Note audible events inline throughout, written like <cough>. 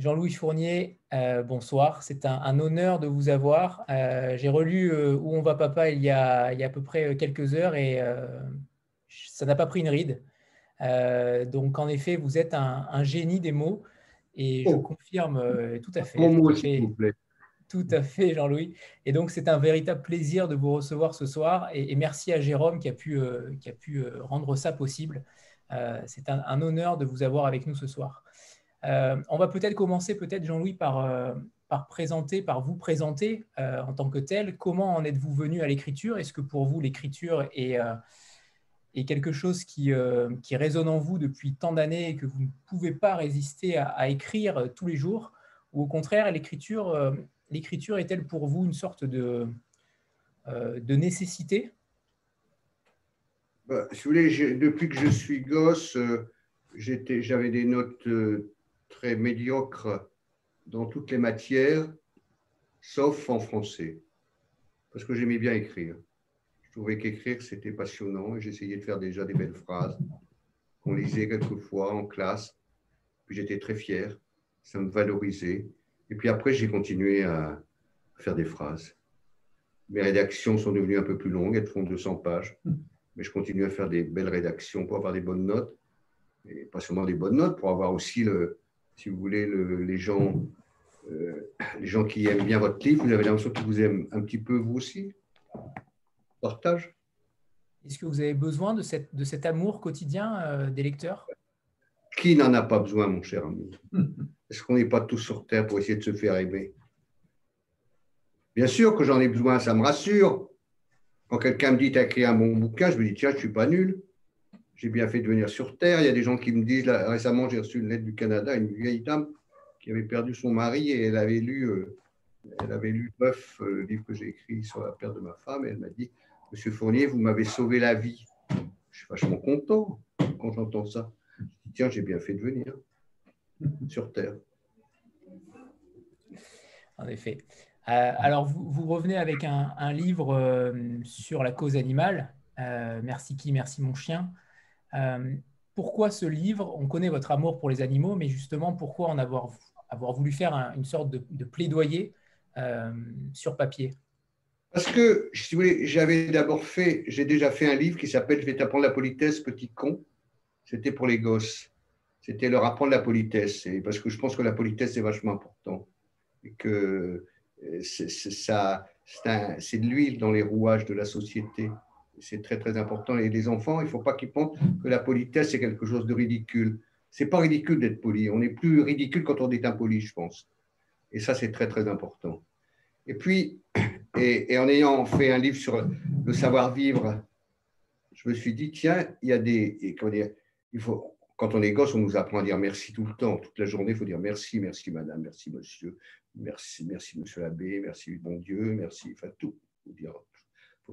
Jean-Louis Fournier, euh, bonsoir. C'est un, honneur de vous avoir. Euh, j'ai relu euh, Où on va papa il y, a, il y, a, à peu près quelques heures et ça n'a pas pris une ride. donc en effet, vous êtes un, génie des mots et je oh. confirme tout à fait. mot, s'il vous plaît. Tout à fait, Jean-Louis. Et donc, c'est un véritable plaisir de vous recevoir ce soir. Et, merci à Jérôme qui a pu, qui a pu rendre ça possible. c'est un, honneur de vous avoir avec nous ce soir. Euh, on va peut-être commencer, peut-être Jean-Louis, par, euh, par présenter, vous présenter euh, en tant que tel. Comment en êtes-vous venu à l'écriture? Est-ce que pour vous, l'écriture est, quelque chose qui, résonne en vous depuis tant d'années et que vous ne pouvez pas résister à, écrire tous les jours? Ou au contraire, l'écriture, l'écriture est-elle pour vous une sorte de, de nécessité? Bah, si vous voulez, depuis que je suis gosse, j'avais des notes très médiocre dans toutes les matières, sauf en français, parce que j'aimais bien écrire. Je trouvais qu'écrire, c'était passionnant et j'essayais de faire déjà des belles phrases qu'on lisait quelquefois en classe. Puis j'étais très fier, ça me valorisait. Et puis après, j'ai continué à faire des phrases. Mes rédactions sont devenues un peu plus longues, elles font 200 pages, mais je continue à faire des belles rédactions pour avoir des bonnes notes. Et pas seulement des bonnes notes, pour avoir aussi le, si vous voulez, les, gens, euh, les gens qui aiment bien votre livre, vous avez l'impression qu'ils vous aiment un petit peu vous aussi? Partage Est-ce que vous avez besoin de, cette, de cet amour quotidien euh, des lecteurs? Qui n'en a pas besoin, mon cher ami? <laughs> Est-ce qu'on n'est pas tous sur Terre pour essayer de se faire aimer? Bien sûr que j'en ai besoin, ça me rassure. Quand quelqu'un me dit, tu as écrit un bon bouquin, je me dis, tiens, je ne suis pas nul j'ai bien fait de venir sur Terre. Il y a des gens qui me disent, récemment, j'ai reçu une lettre du Canada, une vieille dame qui avait perdu son mari et elle avait lu, euh, elle avait lu Neuf, euh, le livre que j'ai écrit sur la perte de ma femme, et elle m'a dit, Monsieur Fournier, vous m'avez sauvé la vie. Je suis vachement content quand j'entends ça. Je dis, tiens, j'ai bien fait de venir sur Terre. En effet. Euh, alors, vous, revenez avec un, livre sur la cause animale. merci qui, merci mon chien. Euh, pourquoi ce livre? On connaît votre amour pour les animaux, mais justement, pourquoi en avoir, voulu faire une sorte de, plaidoyer euh, sur papier? Parce que, j'avais d'abord fait, j'ai déjà fait un livre qui s'appelle Je vais t'apprendre la politesse, petit con. C'était pour les gosses. C'était leur apprendre la politesse. Parce que je pense que la politesse, c'est vachement important. Que euh, c'est de l'huile dans les rouages de la société c'est très très important. Et les enfants, il ne faut pas qu'ils pensent que la politesse, c'est quelque chose de ridicule. C'est pas ridicule d'être poli. On est plus ridicule quand on est impoli, je pense. Et ça, c'est très très important. Et puis, <clears throat> et, en ayant fait un livre sur le savoir-vivre, je me suis dit, tiens, il y a des. il faut, quand on est gosse, on nous apprend à dire merci tout le temps. Toute la journée, il faut dire merci, merci madame, merci monsieur, merci, merci monsieur l'abbé, merci bon Dieu, merci, enfin tout. Faut dire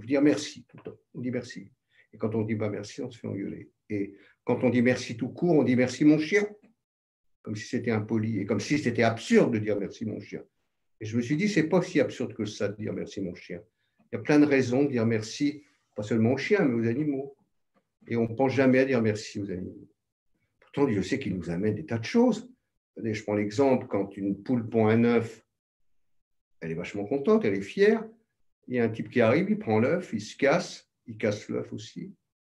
faut dire merci tout le temps. On dit merci. Et quand on dit pas merci, on se fait engueuler. Et quand on dit merci tout court, on dit merci mon chien, comme si c'était impoli et comme si c'était absurde de dire merci mon chien. Et je me suis dit, c'est pas si absurde que ça de dire merci mon chien. Il y a plein de raisons de dire merci, pas seulement aux chiens, mais aux animaux. Et on ne pense jamais à dire merci aux animaux. Pourtant, Dieu sait qu'il nous amène des tas de choses. Je prends l'exemple, quand une poule pond un œuf, elle est vachement contente, elle est fière. Il y a un type qui arrive, il prend l'œuf, il se casse, il casse l'œuf aussi,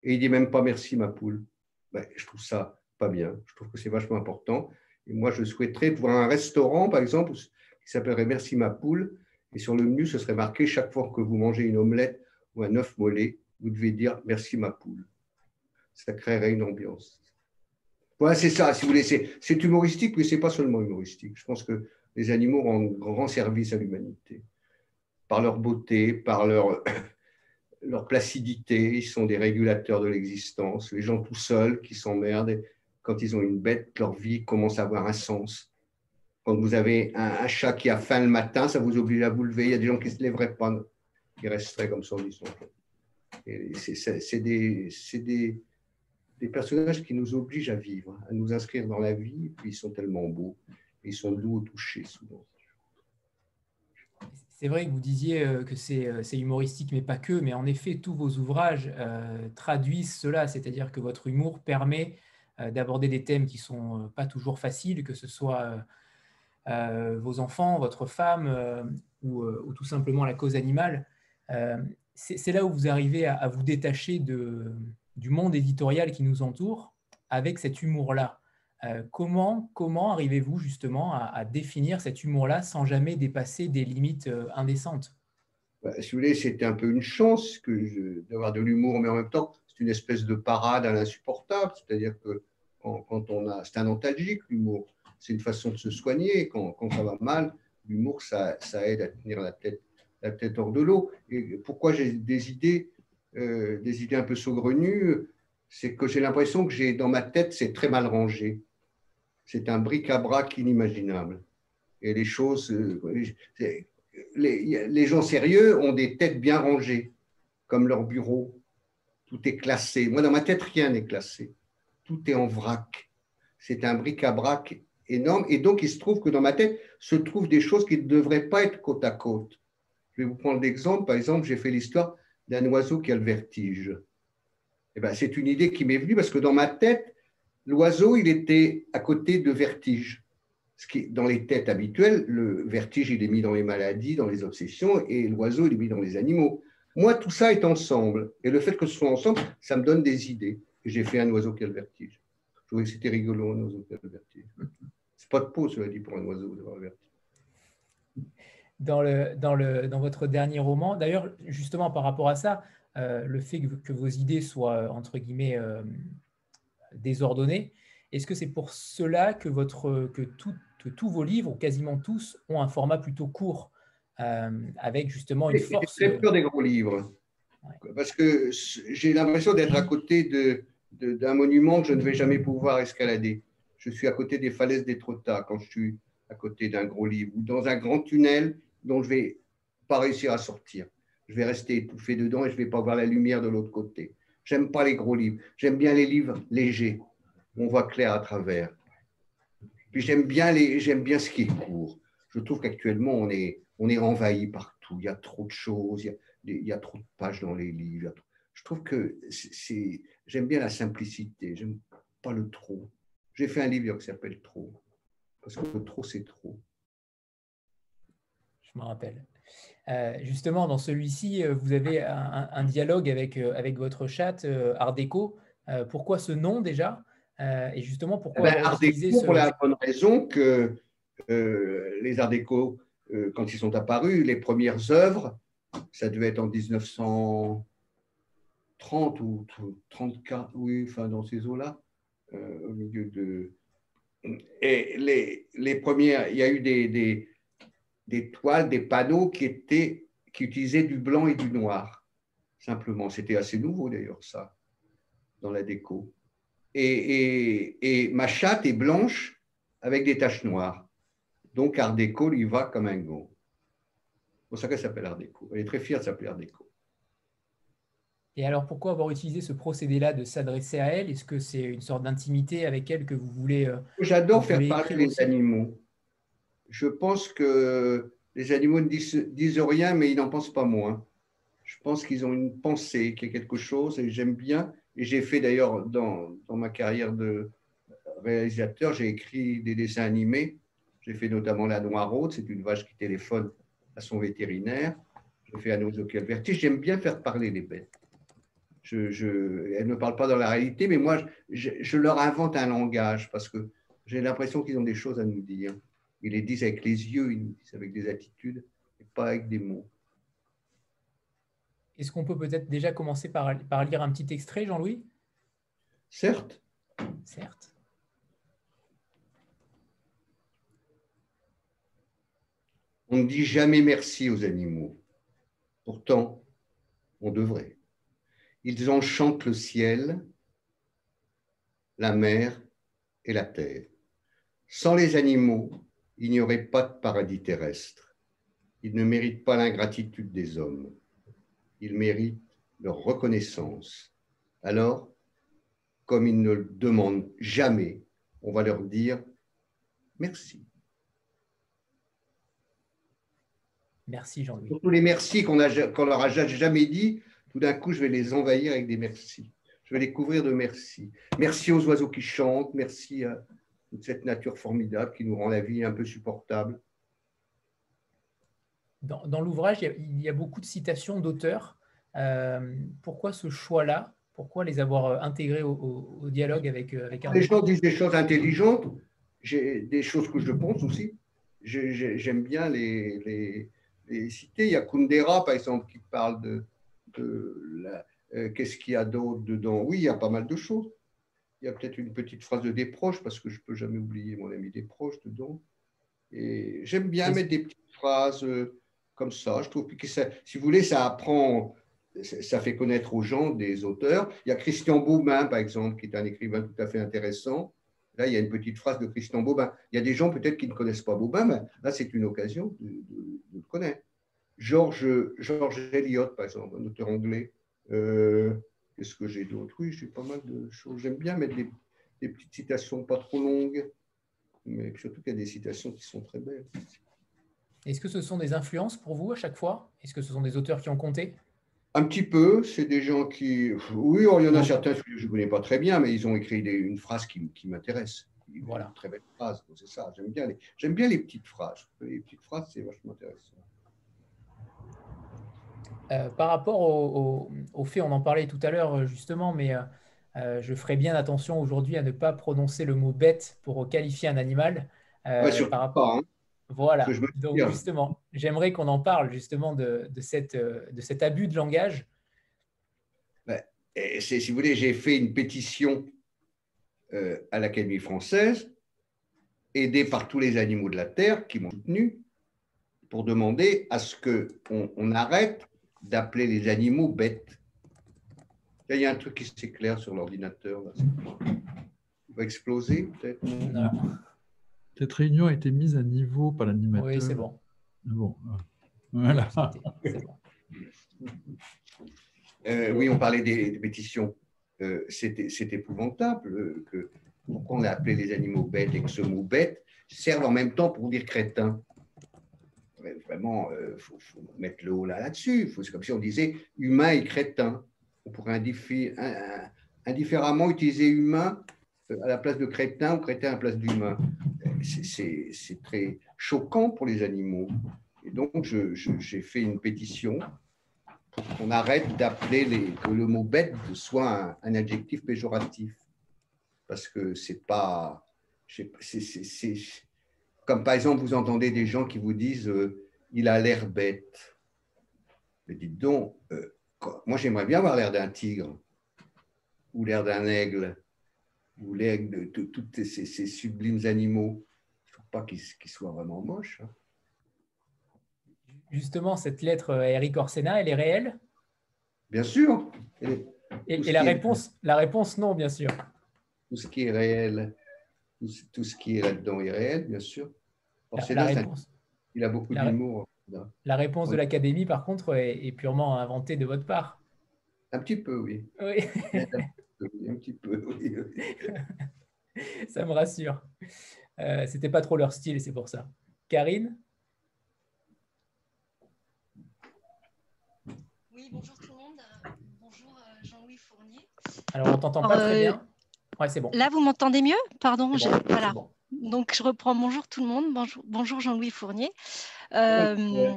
et il dit même pas merci ma poule. Ben, je trouve ça pas bien. Je trouve que c'est vachement important. Et moi, je souhaiterais voir un restaurant, par exemple, qui s'appellerait Merci ma poule, et sur le menu, ce serait marqué chaque fois que vous mangez une omelette ou un œuf mollet, vous devez dire Merci ma poule. Ça créerait une ambiance. Voilà, c'est ça, si vous voulez. C'est humoristique, mais ce n'est pas seulement humoristique. Je pense que les animaux rendent grand service à l'humanité par leur beauté, par leur, <coughs> leur placidité. Ils sont des régulateurs de l'existence. Les gens tout seuls qui s'emmerdent, quand ils ont une bête, leur vie commence à avoir un sens. Quand vous avez un, chat qui a faim le matin, ça vous oblige à vous lever. Il y a des gens qui ne se lèveraient pas, qui resteraient comme ça en disant. C'est des, des, des, personnages qui nous obligent à vivre, à nous inscrire dans la vie. Et puis ils sont tellement beaux, ils sont doux au toucher souvent. C'est vrai que vous disiez euh, que euh, c'est humoristique, mais pas que, mais en effet, tous vos ouvrages euh, traduisent cela, c'est-à-dire que votre humour permet d'aborder des thèmes qui ne sont pas toujours faciles, que ce soit vos enfants, votre femme ou, tout simplement la cause animale, c'est là où vous arrivez à, vous détacher du monde éditorial qui nous entoure avec cet humour-là. Comment comment arrivez-vous justement à, définir cet humour-là sans jamais dépasser des limites indécentes? Bah, Si vous voulez, c'était un peu une chance d'avoir de l'humour, mais en même temps, c'est une espèce de parade à l'insupportable. C'est-à-dire que quand, on a, c'est un antalgique l'humour. C'est une façon de se soigner. Quand, quand ça va mal, l'humour, ça, ça, aide à tenir la tête, la tête hors de l'eau. Et pourquoi j'ai des idées, euh, des idées un peu saugrenues? C'est que j'ai l'impression que j'ai dans ma tête, c'est très mal rangé. C'est un bric-à-brac inimaginable. Et les choses, euh, les, gens sérieux ont des têtes bien rangées, comme leur bureau. Tout est classé. Moi, dans ma tête, rien n'est classé tout est en vrac. C'est un bric-à-brac énorme. Et donc, il se trouve que dans ma tête se trouvent des choses qui ne devraient pas être côte à côte. Je vais vous prendre l'exemple. Par exemple, j'ai fait l'histoire d'un oiseau qui a le vertige. Eh ben, c'est une idée qui m'est venue parce que dans ma tête, l'oiseau, il était à côté de vertige. Ce qui, dans les têtes habituelles, le vertige, il est mis dans les maladies, dans les obsessions, et l'oiseau, il est mis dans les animaux. Moi, tout ça est ensemble. Et le fait que ce soit ensemble, ça me donne des idées j'ai fait un oiseau qui a le vertige. Je trouvais que c'était rigolo, un oiseau qui a le vertige. <laughs> C'est pas de peau, cela dit, pour un oiseau d'avoir le vertige. Dans, votre dernier roman, d'ailleurs, justement par rapport à ça, euh, le fait que, vos idées soient, entre guillemets, euh, désordonnées, est-ce que c'est pour cela que, votre, que, tout, tous vos livres, ou quasiment tous, ont un format plutôt court, euh, avec justement une force... J'ai peur des gros livres, parce que j'ai l'impression d'être à côté de, d'un monument que je ne vais jamais pouvoir escalader. Je suis à côté des falaises d'Étretat quand je suis à côté d'un gros livre ou dans un grand tunnel dont je ne vais pas réussir à sortir. Je vais rester étouffé dedans et je ne vais pas voir la lumière de l'autre côté. J'aime pas les gros livres. J'aime bien les livres légers. Où on voit clair à travers. Puis j'aime bien, bien ce qui est court. Je trouve qu'actuellement, on est, on est envahi partout. Il y a trop de choses. Il y a, trop de pages dans les livres. Je trouve que j'aime bien la simplicité, j'aime pas le trop. J'ai fait un livre qui s'appelle Trop, parce que le trop, c'est trop. Je me rappelle. Euh, justement, dans celui-ci, euh, vous avez un, dialogue avec, euh, avec votre chat Art déco. pourquoi ce nom déjà? Et justement, pourquoi eh ben, Art déco Pour la bonne raison que les Art déco, quand ils sont apparus, les premières œuvres, ça devait être en 1930 ou 34, oui, enfin dans ces eaux-là, au milieu de. Et les, les, premières, il y a eu des, des, des, toiles, des panneaux qui, étaient, qui utilisaient du blanc et du noir, simplement. C'était assez nouveau d'ailleurs, ça, dans la déco. Et, et, et, ma chatte est blanche avec des taches noires. Donc Art déco, il va comme un go. C'est pour ça qu'elle s'appelle Art déco. Elle est très fière de s'appeler Art déco. Et alors, pourquoi avoir utilisé ce procédé-là de s'adresser à elle? Est-ce que c'est une sorte d'intimité avec elle que vous voulez euh, J'adore faire parler les animaux. Je pense que les animaux ne disent, rien, mais ils n'en pensent pas moins. Je pense qu'ils ont une pensée, qu'il y a quelque chose, et j'aime bien. Et j'ai fait d'ailleurs dans, ma carrière de réalisateur, j'ai écrit des dessins animés. J'ai fait notamment La Noiraude, c'est une vache qui téléphone à son vétérinaire. Je fais un oiseau qui a le vertige. J'aime bien faire parler les bêtes. Je, elles ne parlent pas dans la réalité, mais moi, je, leur invente un langage parce que j'ai l'impression qu'ils ont des choses à nous dire. Ils les disent avec les yeux, ils nous disent avec des attitudes, et pas avec des mots. Est-ce qu'on peut peut-être déjà commencer par, par lire un petit extrait, Jean-Louis? Certes. Certes. On ne dit jamais merci aux animaux. Pourtant, on devrait. Ils enchantent le ciel, la mer et la terre. Sans les animaux, il n'y aurait pas de paradis terrestre. Ils ne méritent pas l'ingratitude des hommes. Ils méritent leur reconnaissance. Alors, comme ils ne le demandent jamais, on va leur dire merci. Merci Jean-Louis. Tous les merci qu'on qu leur a jamais dit, tout d'un coup, je vais les envahir avec des merci. Je vais les couvrir de merci. Merci aux oiseaux qui chantent, merci toute cette nature formidable qui nous rend la vie un peu supportable. Dans, l'ouvrage, il, y a beaucoup de citations d'auteurs. Euh, pourquoi ce choix-là? Pourquoi les avoir euh, intégrés au, dialogue avec, euh, avec un Les gens disent des choses intelligentes, j'ai des choses que je pense aussi. J'aime bien les, les, citer. Il y a Kundera, par exemple, qui parle de, de qu'est-ce qu'il y a d'autre dedans? Oui, il y a pas mal de choses. Il y a peut-être une petite phrase de Desproges, parce que je ne peux jamais oublier mon ami Desproges dedans. Et j'aime bien mettre des petites phrases comme ça. Je trouve que ça, si vous voulez, ça apprend, ça fait connaître aux gens des auteurs. Il y a Christian Baumin, par exemple, qui est un écrivain tout à fait intéressant. Là, il y a une petite phrase de Christian Bobin. Il y a des gens peut-être qui ne connaissent pas Bobin, mais là, c'est une occasion de, le connaître. George, George Eliot, par exemple, un auteur anglais. Euh, qu'est-ce que j'ai d'autre Oui, j'ai pas mal de choses. J'aime bien mettre des, des, petites citations pas trop longues, mais surtout qu'il y a des citations qui sont très belles. Est-ce que ce sont des influences pour vous à chaque fois? Est-ce que ce sont des auteurs qui ont compté? Un petit peu. C'est des gens qui. Oui, il y en a certains que je ne connais pas très bien, mais ils ont écrit une phrase qui, m'intéresse. Voilà. Une très belle phrase. C'est ça. J'aime bien, les... J'aime bien les petites phrases. Les petites phrases, c'est vachement intéressant. Euh, par rapport au, fait, on en parlait tout à l'heure justement, mais euh, euh, je ferai bien attention aujourd'hui à ne pas prononcer le mot bête pour qualifier un animal. par rapport, hein. Voilà. Donc justement, j'aimerais qu'on en parle justement de, cette, de cet abus de langage. Ben, si vous voulez, j'ai fait une pétition euh, à l'Académie française, aidée par tous les animaux de la Terre qui m'ont soutenu, pour demander à ce qu'on on arrête d'appeler les animaux bêtes. Il y a un truc qui s'éclaire sur l'ordinateur. Il va exploser peut-être? Cette réunion a été mise à niveau par l'animateur. Oui, c'est bon. Bon, voilà. Euh, oui, on parlait des, pétitions. Euh, c'est épouvantable euh, que pourquoi on a appelé les animaux bêtes et que ce mot bête serve en même temps pour dire crétin. Vraiment, il faut, mettre le haut là là-dessus. c'est comme si on disait humain et crétin. On pourrait indifféremment utiliser humain à la place de crétin ou crétin à la place d'humain c'est très choquant pour les animaux. Et donc, j'ai fait une pétition pour qu'on arrête d'appeler que le mot bête soit un, adjectif péjoratif. Parce que c'est pas. Comme par exemple, vous entendez des gens qui vous disent euh, il a l'air bête. Mais dites donc, euh, moi j'aimerais bien avoir l'air d'un tigre ou l'air d'un aigle ou l'air de, tous ces, sublimes animaux pas qu'il soit vraiment moche. Hein. Justement, cette lettre à Eric Orsena, elle est réelle? Bien sûr. Et, la, réponse, la réponse, non, bien sûr. Tout ce qui est réel, tout, ce qui est là-dedans est réel, bien sûr. la, réponse. il a beaucoup d'humour. La réponse de l'Académie, par contre, est, purement inventée de votre part. Un petit peu, oui. Oui. <laughs> un petit peu, oui. <laughs> Ça me rassure. Euh, c'était pas trop leur style, c'est pour ça. Karine? Oui, bonjour tout le monde. Bonjour euh, Jean-Louis Fournier. Alors, on t'entend pas très bien. Ouais, c'est bon. Là, vous m'entendez mieux? Pardon. voilà. Donc, je reprends bonjour tout le monde. Bonjour, bonjour Jean-Louis Fournier. Euh,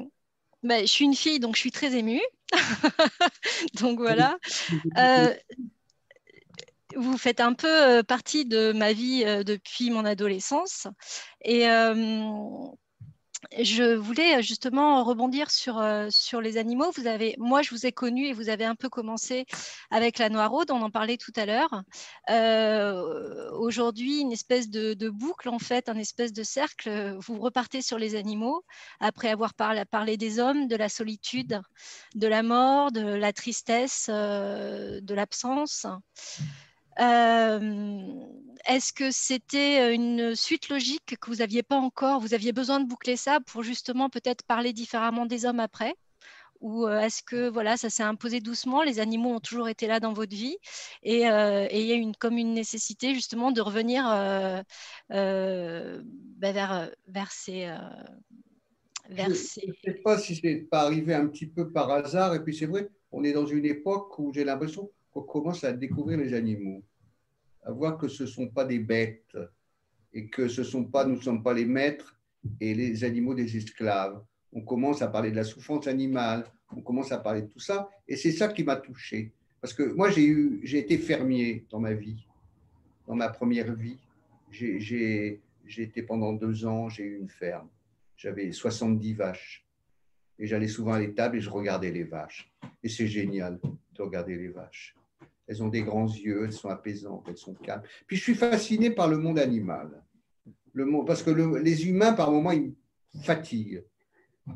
ben, je suis une fille, donc je suis très émue. <laughs> donc voilà <laughs> vous faites un peu euh, partie de ma vie euh, depuis mon adolescence. Et euh, je voulais justement rebondir sur, sur les animaux. Vous avez, moi, je vous ai connu et vous avez un peu commencé avec la noiraude, on en parlait tout à l'heure. Aujourd'hui, une espèce de, boucle, en fait, un espèce de cercle. Vous repartez sur les animaux après avoir parlé, parlé des hommes, de la solitude, de la mort, de la tristesse, de l'absence. Euh, est-ce que c'était une suite logique que vous n'aviez pas encore? Vous aviez besoin de boucler ça pour justement peut-être parler différemment des hommes après? Ou euh, est-ce que voilà ça s'est imposé doucement? Les animaux ont toujours été là dans votre vie et, euh, il y a une comme une nécessité justement de revenir bah, vers vers ces vers je ne sais pas si c'est pas arrivé un petit peu par hasard et puis c'est vrai on est dans une époque où j'ai l'impression qu'on commence à découvrir les animaux, à voir que ce ne sont pas des bêtes, et que ce sont pas, nous ne sommes pas les maîtres et les animaux des esclaves. On commence à parler de la souffrance animale, on commence à parler de tout ça, et c'est ça qui m'a touché. Parce que moi, j'ai eu, j'ai été fermier dans ma vie, dans ma première vie. J'ai, j'ai, j'ai été pendant deux ans, j'ai eu une ferme. J'avais 70 vaches. Et j'allais souvent à l'étable et je regardais les vaches. Et c'est génial de regarder les vaches. Elles ont des grands yeux, elles sont apaisantes, elles sont calmes. Puis je suis fasciné par le monde animal. Le monde, parce que les humains, par moments, ils fatiguent.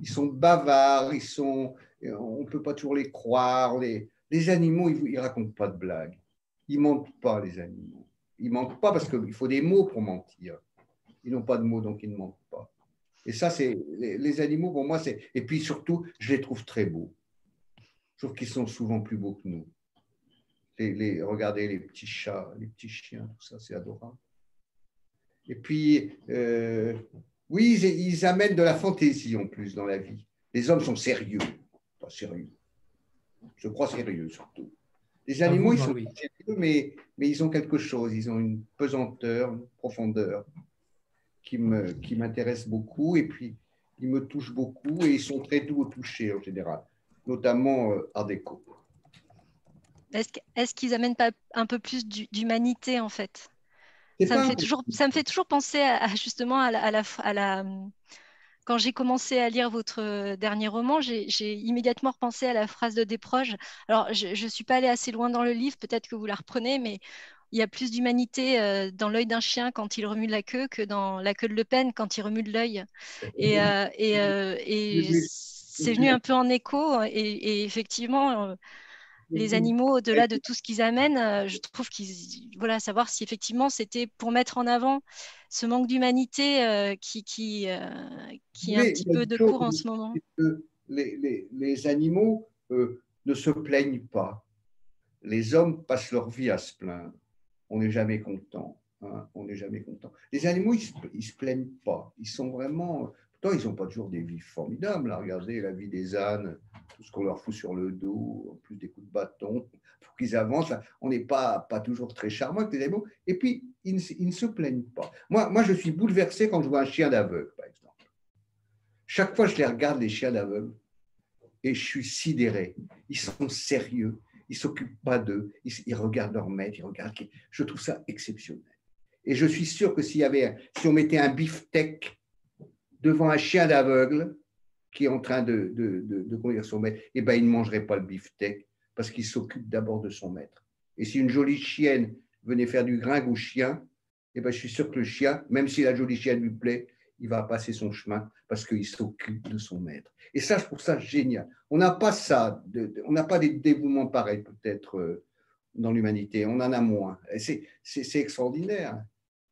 Ils sont bavards, ils sont, on ne peut pas toujours les croire. Les, animaux, ils ne racontent pas de blagues. Ils ne mentent pas, les animaux. Ils ne mentent pas parce qu'il faut des mots pour mentir. Ils n'ont pas de mots, donc ils ne mentent pas. Et ça, c'est les, animaux, pour moi, c'est. Et puis surtout, je les trouve très beaux. Je trouve qu'ils sont souvent plus beaux que nous. Les, regardez les petits chats, les petits chiens, tout ça, c'est adorable. Et puis, euh, oui, ils, amènent de la fantaisie en plus dans la vie. Les hommes sont sérieux, pas sérieux. Je crois sérieux surtout. Les animaux, ils sont sérieux, mais, mais ils ont quelque chose. Ils ont une pesanteur, une profondeur qui m'intéresse qui beaucoup. Et puis, ils me touchent beaucoup et ils sont très doux au toucher en général, notamment euh, Art déco. Est-ce qu'ils amènent pas un peu plus d'humanité en fait? Ça me, fait toujours, ça me fait toujours penser à, justement à la, à la, quand j'ai commencé à lire votre dernier roman, j'ai immédiatement repensé à la phrase de Desproges. Alors, je ne suis pas allée assez loin dans le livre, peut-être que vous la reprenez, mais il y a plus d'humanité euh, dans l'œil d'un chien quand il remue la queue que dans la queue de Le Pen quand il remue de l'œil. Et, euh, et, euh, et c'est venu un peu en écho. Et, effectivement, les animaux, au-delà de tout ce qu'ils amènent, euh, je trouve qu'ils, voilà, savoir si effectivement c'était pour mettre en avant ce manque d'humanité euh, qui, qui, euh, qui est un petit peu de cours en ce moment. Les, les, les animaux ne se plaignent pas. Les hommes passent leur vie à se plaindre. On n'est jamais content. Hein, on n'est jamais content. Les animaux, ils ne se, plaignent pas. Ils sont vraiment. Ils n'ont pas toujours des vies formidables. Regardez la vie des ânes tout ce qu'on leur fout sur le dos, en plus des coups de bâton, pour qu'ils avancent. On n'est pas, pas toujours très charmant avec les animaux. Et puis, ils ne, se plaignent pas. Moi, moi, je suis bouleversé quand je vois un chien d'aveugle, par exemple. Chaque fois, je les regarde, les chiens d'aveugle, et je suis sidéré. Ils sont sérieux. Ils ne s'occupent pas d'eux. Ils, regardent leur maître. Ils regardent. Je trouve ça exceptionnel. Et je suis sûr que s'il y avait, si on mettait un beefsteak devant un chien d'aveugle, qui est en train de, de, conduire son maître, eh ben, il ne mangerait pas le beefsteak parce qu'il s'occupe d'abord de son maître. Et si une jolie chienne venait faire du gringue au chien, eh ben, je suis sûr que le chien, même si la jolie chienne lui plaît, il va passer son chemin parce qu'il s'occupe de son maître. Et ça, je trouve ça génial. On n'a pas ça, on n'a pas des dévouements pareils peut-être euh, dans l'humanité. On en a moins. C'est extraordinaire.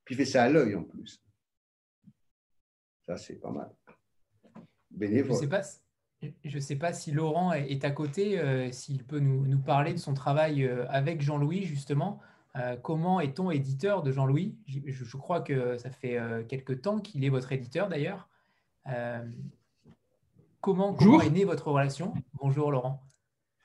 Puis il fait ça à l'œil en plus. Ça, c'est pas mal. Je ne sais, pas, sais pas si Laurent est à côté, euh, s'il peut nous, parler de son travail euh, avec Jean-Louis, justement. Euh, comment est-on éditeur de Jean-Louis? Je, crois que ça fait quelque temps qu'il est votre éditeur, d'ailleurs. comment, comment est née votre relation? Bonjour, Laurent.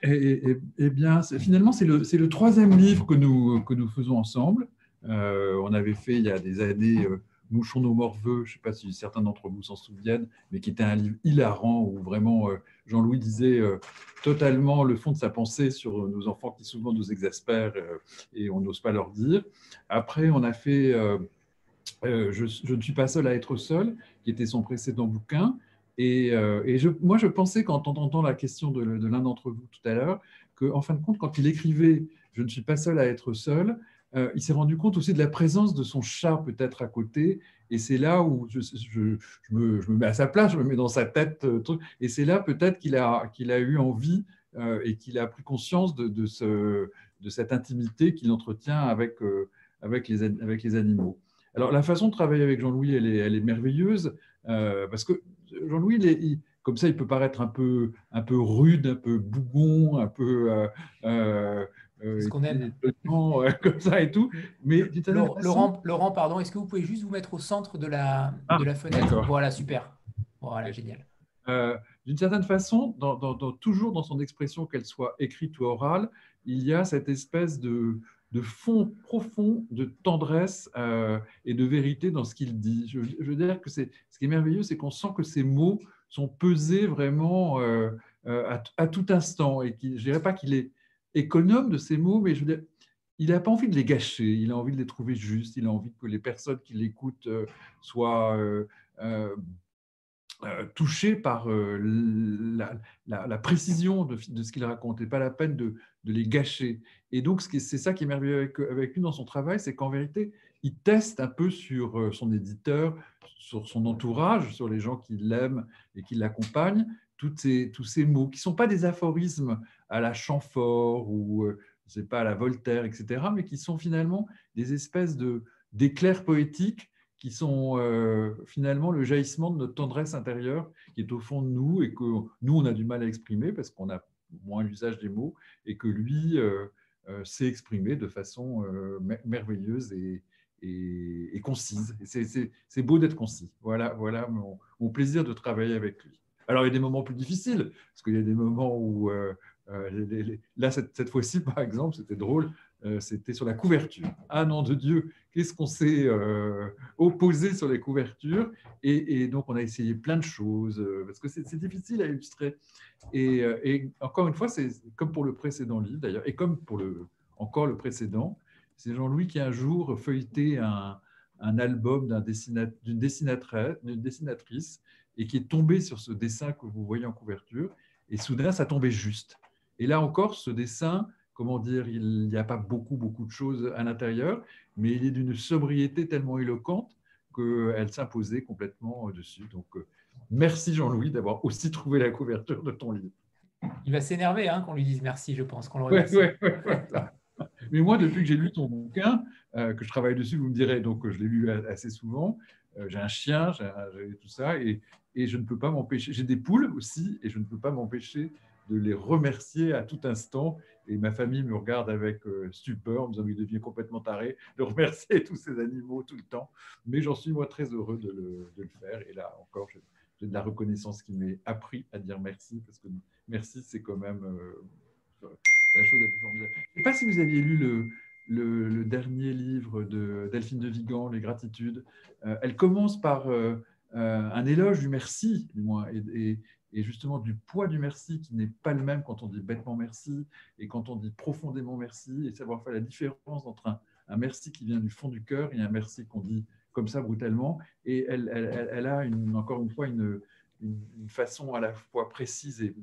Eh, eh bien, finalement, c'est le, le, troisième livre que nous, que nous faisons ensemble. on avait fait il y a des années Mouchons nos morveux, je ne sais pas si certains d'entre vous s'en souviennent, mais qui était un livre hilarant où vraiment euh, Jean-Louis disait euh, totalement le fond de sa pensée sur nos enfants qui souvent nous exaspèrent euh, et on n'ose pas leur dire. Après, on a fait je, ne suis pas seul à être seul, qui était son précédent bouquin. Et, moi, je pensais, quand entendant la question de l'un d'entre vous tout à l'heure, qu'en fin de compte, quand il écrivait Je ne suis pas seul à être seul, euh, il s'est rendu compte aussi de la présence de son chat peut-être à côté. Et c'est là où je, me, mets à sa place, je me mets dans sa tête. Euh, et c'est là peut-être qu'il a, qu'il a eu envie euh, et qu'il a pris conscience de, ce, de cette intimité qu'il entretient avec, avec, les, animaux. Alors la façon de travailler avec Jean-Louis, elle est, merveilleuse parce que Jean-Louis, comme ça, il peut paraître un peu, un peu rude, un peu bougon, un peu ce qu'on aime. <laughs> comme ça et tout. Mais Laurent, Laurent, pardon, est-ce que vous pouvez juste vous mettre au centre de la, ah, de la fenêtre Voilà, super. Voilà, génial. Euh, d'une certaine façon, dans, toujours dans son expression, qu'elle soit écrite ou orale, il y a cette espèce de, de fond profond, de tendresse euh, et de vérité dans ce qu'il dit. Je, veux dire que ce qui est merveilleux, c'est qu'on sent que ces mots sont pesés vraiment euh, euh, à, tout instant. Et je ne dirais pas qu'il est économe de ces mots, mais je veux dire, il n'a pas envie de les gâcher, il a envie de les trouver justes, il a envie que les personnes qui l'écoutent soient touchées par la, précision de, ce qu'il raconte et pas la peine de, les gâcher. Et donc, c'est ça qui est merveilleux avec, lui dans son travail, c'est qu'en vérité, il teste un peu sur euh, son éditeur, sur son entourage, sur les gens qui l'aiment et qui l'accompagnent, tous ces mots qui ne sont pas des aphorismes à la Chamfort ou euh, je pas, à la Voltaire, etc., mais qui sont finalement des espèces de, d'éclairs poétiques qui sont euh, finalement le jaillissement de notre tendresse intérieure qui est au fond de nous et que nous, on a du mal à exprimer parce qu'on a moins l'usage des mots, et que lui euh, euh, s'est exprimé de façon euh, merveilleuse et, et, concise. C'est beau d'être concis. Voilà, voilà mon, plaisir de travailler avec lui. Alors, il y a des moments plus difficiles, parce qu'il y a des moments où, là, cette, fois-ci, <laughs> par exemple, c'était drôle, euh, c'était sur la couverture. Ah non de Dieu, qu'est-ce qu'on s'est euh, opposé sur les couvertures? Et, donc on a essayé plein de choses euh, parce que c'est difficile à illustrer. Et, encore une fois, c'est comme pour le précédent livre d'ailleurs, et comme pour le, encore le précédent, c'est Jean-Louis qui un jour feuilleté un, album d'une dessinatrice et qui est tombé sur ce dessin que vous voyez en couverture. Et soudain, ça tombait juste. Et là encore, ce dessin comment dire, il n'y a pas beaucoup, beaucoup de choses à l'intérieur, mais il est d'une sobriété tellement éloquente qu'elle s'imposait complètement dessus. Donc, euh, merci Jean-Louis d'avoir aussi trouvé la couverture de ton livre. Il va s'énerver hein, qu'on lui dise merci, je pense, qu'on Mais moi, depuis que j'ai lu ton bouquin, euh, que je travaille dessus, vous me direz, donc je l'ai lu assez souvent, euh, j'ai un chien, j'ai tout ça, et, je ne peux pas m'empêcher, j'ai des poules aussi, et je ne peux pas m'empêcher de les remercier à tout instant. Et ma famille me regarde avec euh, stupeur, en me disant qu'il devient complètement taré de remercier <laughs> tous ces animaux tout le temps. Mais j'en suis moi très heureux de le, faire. Et là encore, j'ai de la reconnaissance qui m'est appris à dire merci, parce que merci, c'est quand même euh, la chose la plus formidable. Je ne sais pas si vous aviez lu le, dernier livre de Delphine de Vigan, Les Gratitudes. Euh, elle commence par un éloge du merci, du moins, et, justement du poids du merci qui n'est pas le même quand on dit bêtement merci et quand on dit profondément merci et savoir faire la différence entre un, merci qui vient du fond du cœur et un merci qu'on dit comme ça brutalement. Et elle, a encore une fois une, façon à la fois précise et,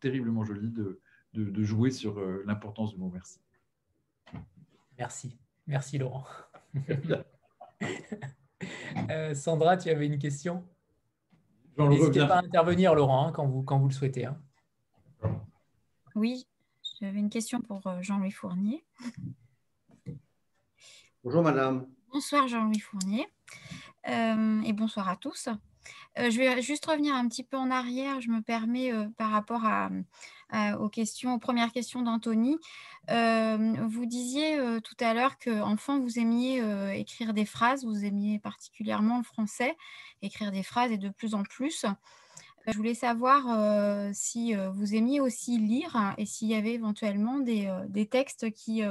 terriblement jolie de, de, de, jouer sur euh, l'importance du mot merci. Merci. Merci Laurent. <laughs> euh, Sandra, tu avais une question? N'hésitez pas à intervenir, Laurent, hein, quand, vous, quand vous le souhaitez. Hein. Oui, j'avais une question pour euh, Jean-Louis Fournier. Bonjour, madame. Bonsoir, Jean-Louis Fournier. Euh, et bonsoir à tous. Euh, je vais juste revenir un petit peu en arrière. Je me permets par rapport aux questions, aux premières questions d'Anthony. vous disiez tout à l'heure qu'enfant, vous aimiez écrire des phrases, vous aimiez particulièrement le français écrire des phrases et de plus en plus. Euh, je voulais savoir euh, si euh, vous aimiez aussi lire et s'il y avait éventuellement des, des textes qui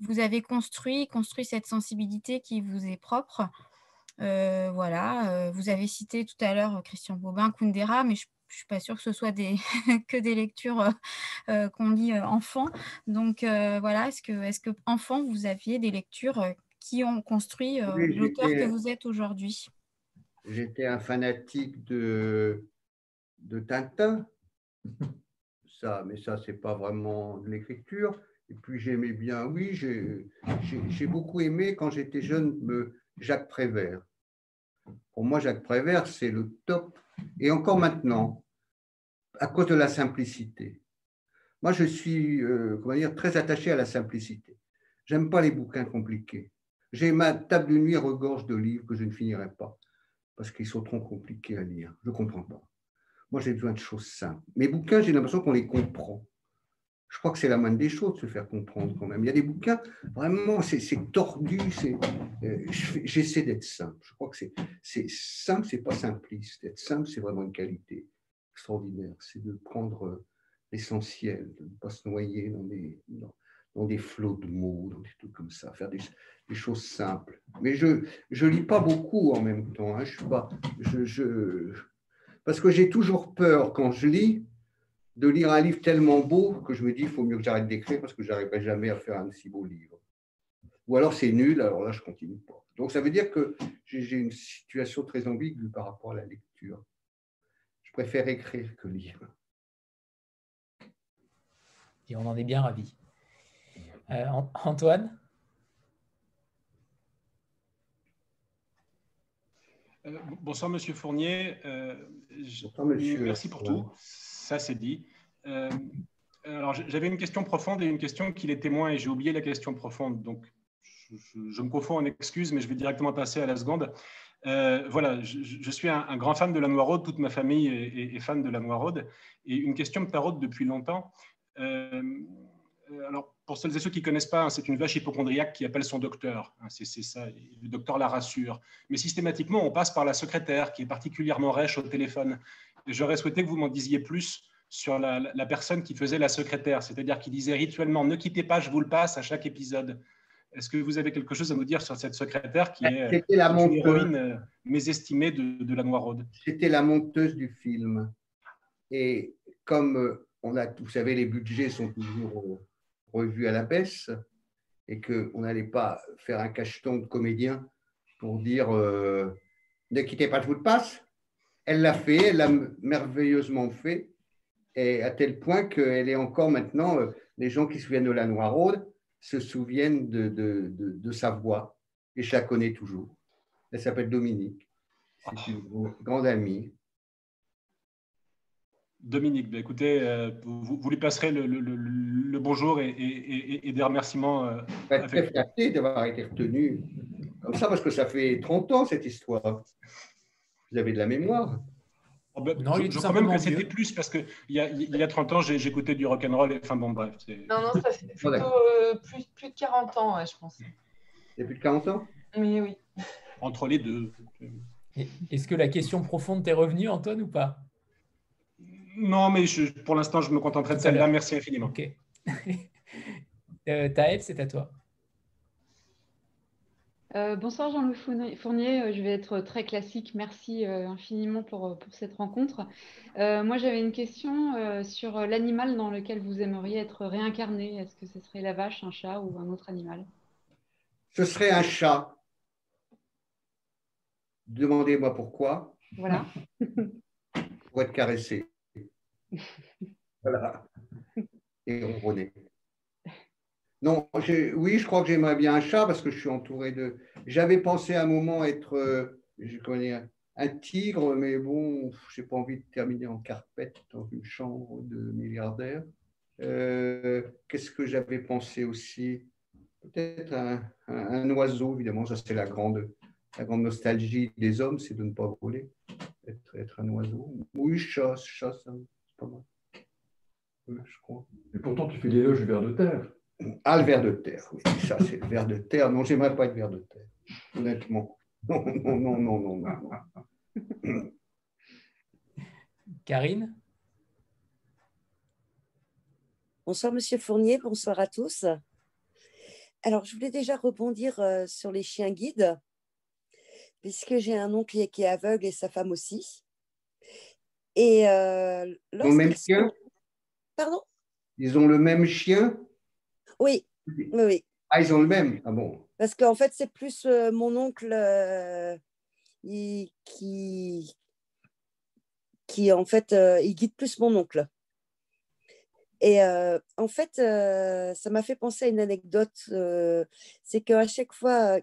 vous avez construit, construit cette sensibilité qui vous est propre. Voilà, vous avez cité tout à l'heure Christian Bobin, Kundera, mais je ne suis pas sûre que ce soit des, <laughs> que des lectures qu'on lit enfant. Donc voilà, est-ce que, est que enfant, vous aviez des lectures qui ont construit l'auteur que vous êtes aujourd'hui? J'étais un fanatique de, de Tintin. Ça, mais ça, c'est pas vraiment de l'écriture. Et puis j'aimais bien, oui, j'ai beaucoup aimé quand j'étais jeune Jacques Prévert. Pour moi, Jacques Prévert, c'est le top. Et encore maintenant, à cause de la simplicité. Moi, je suis euh, comment très attaché à la simplicité. J'aime pas les bouquins compliqués. J'ai ma table de nuit regorge de livres que je ne finirai pas parce qu'ils sont trop compliqués à lire. Je ne comprends pas. Moi, j'ai besoin de choses simples. Mes bouquins, j'ai l'impression qu'on les comprend. Je crois que c'est la moindre des choses de se faire comprendre quand même. Il y a des bouquins, vraiment, c'est tordu. Euh, J'essaie d'être simple. Je crois que c'est simple, c'est pas simpliste. Être simple, c'est vraiment une qualité extraordinaire. C'est de prendre l'essentiel, de ne pas se noyer dans des, dans des flots de mots, dans des trucs comme ça, faire des, choses simples. Mais je ne lis pas beaucoup en même temps. Hein. Je suis pas, je, parce que j'ai toujours peur quand je lis de lire un livre tellement beau que je me dis il faut mieux que j'arrête d'écrire parce que je n'arriverai jamais à faire un si beau livre. Ou alors c'est nul, alors là je continue pas. Donc ça veut dire que j'ai une situation très ambiguë par rapport à la lecture. Je préfère écrire que lire. Et on en est bien ravis. Euh, Antoine? Euh, Bonsoir, Monsieur Fournier. Euh, merci pour tout. Ça, c'est dit. alors, j'avais une question profonde et une question qui est témoin, et j'ai oublié la question profonde. Donc, je, me confonds en excuses, mais je vais directement passer à la seconde. voilà, je, suis un, grand fan de la Noiraude. Toute ma famille est, est, fan de la Noiraude. Et une question me taraude depuis longtemps. Euh, alors, pour celles et ceux qui ne connaissent pas, hein, c'est une vache hypochondriaque qui appelle son docteur. Hein, c'est ça, le docteur la rassure. Mais systématiquement, on passe par la secrétaire qui est particulièrement rêche au téléphone. J'aurais souhaité que vous m'en disiez plus sur la, personne qui faisait la secrétaire, c'est-à-dire qui disait rituellement Ne quittez pas, je vous le passe à chaque épisode. Est-ce que vous avez quelque chose à nous dire sur cette secrétaire qui est la une héroïne euh, mésestimée de, de la Noiraude C'était la monteuse du film. Et comme euh, on a, vous savez, les budgets sont toujours revu à la baisse et qu'on n'allait pas faire un cacheton de comédien pour dire euh, ne quittez pas, je vous le passe. Elle l'a fait, elle l'a merveilleusement fait, et à tel point qu'elle est encore maintenant, euh, les gens qui se souviennent de la Noiraude se souviennent de, de, de, sa voix, et je la connais toujours. Elle s'appelle Dominique, c'est une grande amie. Dominique, bah, écoutez, euh, vous, lui passerez le, bonjour et, des remerciements. Euh, très flatté d'avoir été retenu comme ça, parce que ça fait 30 ans cette histoire. Vous avez de la mémoire. Oh, bah, non, je, crois même que c'était plus parce qu'il y, a, il y a 30 ans, j'écoutais du rock'n'roll. Et, enfin bon, bref. Non, non, ça fait plutôt euh, plus, plus, de 40 ans, je pense. Il y a plus de 40 ans? Oui, oui. Entre les deux. Est-ce que la question profonde t'est revenue, Antoine, ou pas? Non, mais pour l'instant, je me contenterai de celle-là. Merci infiniment. Ok. <laughs> euh, Taël, c'est à toi. Euh, bonsoir Jean-Louis Fournier, euh, je vais être très classique. Merci euh, infiniment pour, pour, cette rencontre. moi, j'avais une question sur l'animal dans lequel vous aimeriez être réincarné. Est-ce que ce serait la vache, un chat ou un autre animal? Ce serait un chat. Demandez-moi pourquoi. Voilà. <laughs> pour être caressé. <laughs> voilà. Et ronronner. Non, oui, je crois que j'aimerais bien un chat parce que je suis entouré de. J'avais pensé à un moment être, euh, je connais un tigre, mais bon, je n'ai pas envie de terminer en carpette dans une chambre de milliardaire. Euh, qu'est-ce que j'avais pensé aussi? Peut-être un, oiseau, évidemment, ça c'est la grande, la grande nostalgie des hommes, c'est de ne pas voler, être, un oiseau. Oui, chat, chat, ça, je crois. Et pourtant, tu fais l'éloge du ver de terre. Ah, le ver de terre, oui, ça c'est le ver de terre. Non, j'aimerais pas être ver de terre, honnêtement. Non, non, non, non, non. non. Karine? Bonsoir, Monsieur Fournier, bonsoir à tous. Alors, je voulais déjà rebondir euh, sur les chiens guides, puisque j'ai un oncle qui est aveugle et sa femme aussi. Et euh, le même chien? Pardon? Ils ont le même chien? Oui. oui, Ah, ils ont le même Ah bon Parce qu'en fait, c'est plus euh, mon oncle euh, qui, qui, en fait, il guide plus mon oncle. Et en fait, ça m'a fait penser à une anecdote. c'est qu'à chaque fois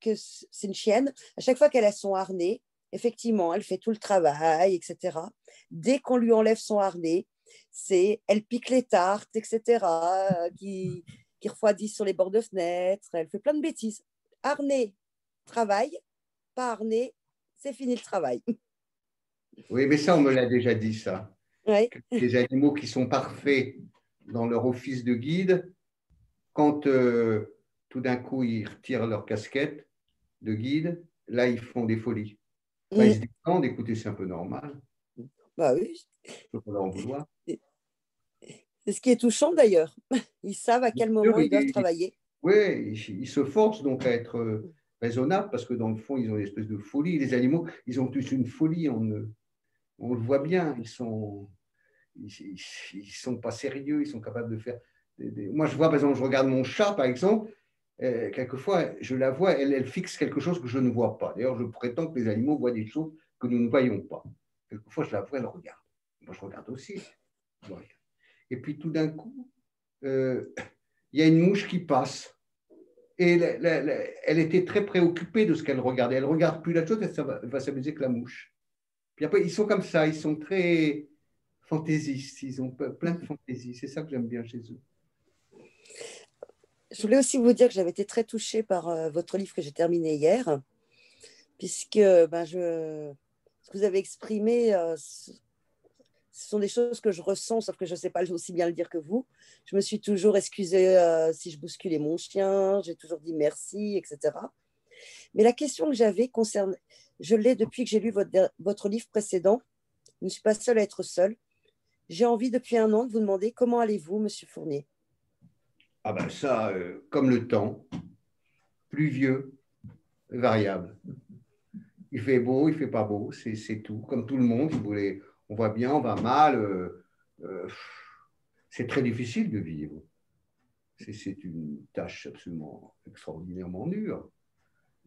que c'est une chienne, à chaque fois qu'elle a son harnais, effectivement, elle fait tout le travail, etc. Dès qu'on lui enlève son harnais, c'est elle pique les tartes, etc., qui, qui refroidissent sur les bords de fenêtre, elle fait plein de bêtises. Harnais, travail, pas harnais, c'est fini le travail. Oui, mais ça, on me l'a déjà dit, ça. Les animaux qui sont parfaits dans leur office de guide, quand euh, tout d'un coup ils retirent leur casquette de guide, là, ils font des folies. Bah, ils se écoutez, c'est un peu normal. Bah oui. Il faut leur en vouloir. C'est ce qui est touchant d'ailleurs. <laughs> Ils savent à quel moment ils doivent travailler. Oui, ils, se forcent donc à être euh, raisonnables parce que dans le fond, ils ont une espèce de folie. Les animaux, ils ont tous une folie en eux. On le voit bien, ils sont, ils, sont pas sérieux, ils sont capables de faire. Moi, je vois, par exemple, je regarde mon chat, par exemple, euh, quelquefois, je la vois, elle, elle fixe quelque chose que je ne vois pas. D'ailleurs, je prétends que les animaux voient des choses que nous ne voyons pas. Quelquefois, je la vois, elle regarde. Moi, je regarde aussi. Et puis, tout d'un coup, euh, il y a une mouche qui passe. Et elle était très préoccupée de ce qu'elle regardait. Elle ne regarde plus la chose, elle va, s'amuser que la mouche. Puis après, ils sont comme ça, ils sont très fantaisistes, ils ont plein de fantaisie. C'est ça que j'aime bien chez eux. Je voulais aussi vous dire que j'avais été très touchée par euh, votre livre que j'ai terminé hier, puisque ben, ce que vous avez exprimé, euh, ce sont des choses que je ressens, sauf que je ne sais pas aussi bien le dire que vous. Je me suis toujours excusée euh, si je bousculais mon chien, j'ai toujours dit merci, etc. Mais la question que j'avais concerne, je l'ai depuis que j'ai lu votre, votre livre précédent. Je ne suis pas seule à être seule. J'ai envie depuis un an de vous demander comment allez-vous, Monsieur Fournier? Ah ben ça, euh, comme le temps, pluvieux, variable. Il fait beau, il fait pas beau, c'est tout. Comme tout le monde, vous voulez on va bien, on va mal. Euh, euh, c'est très difficile de vivre. C'est une tâche absolument extraordinairement dure.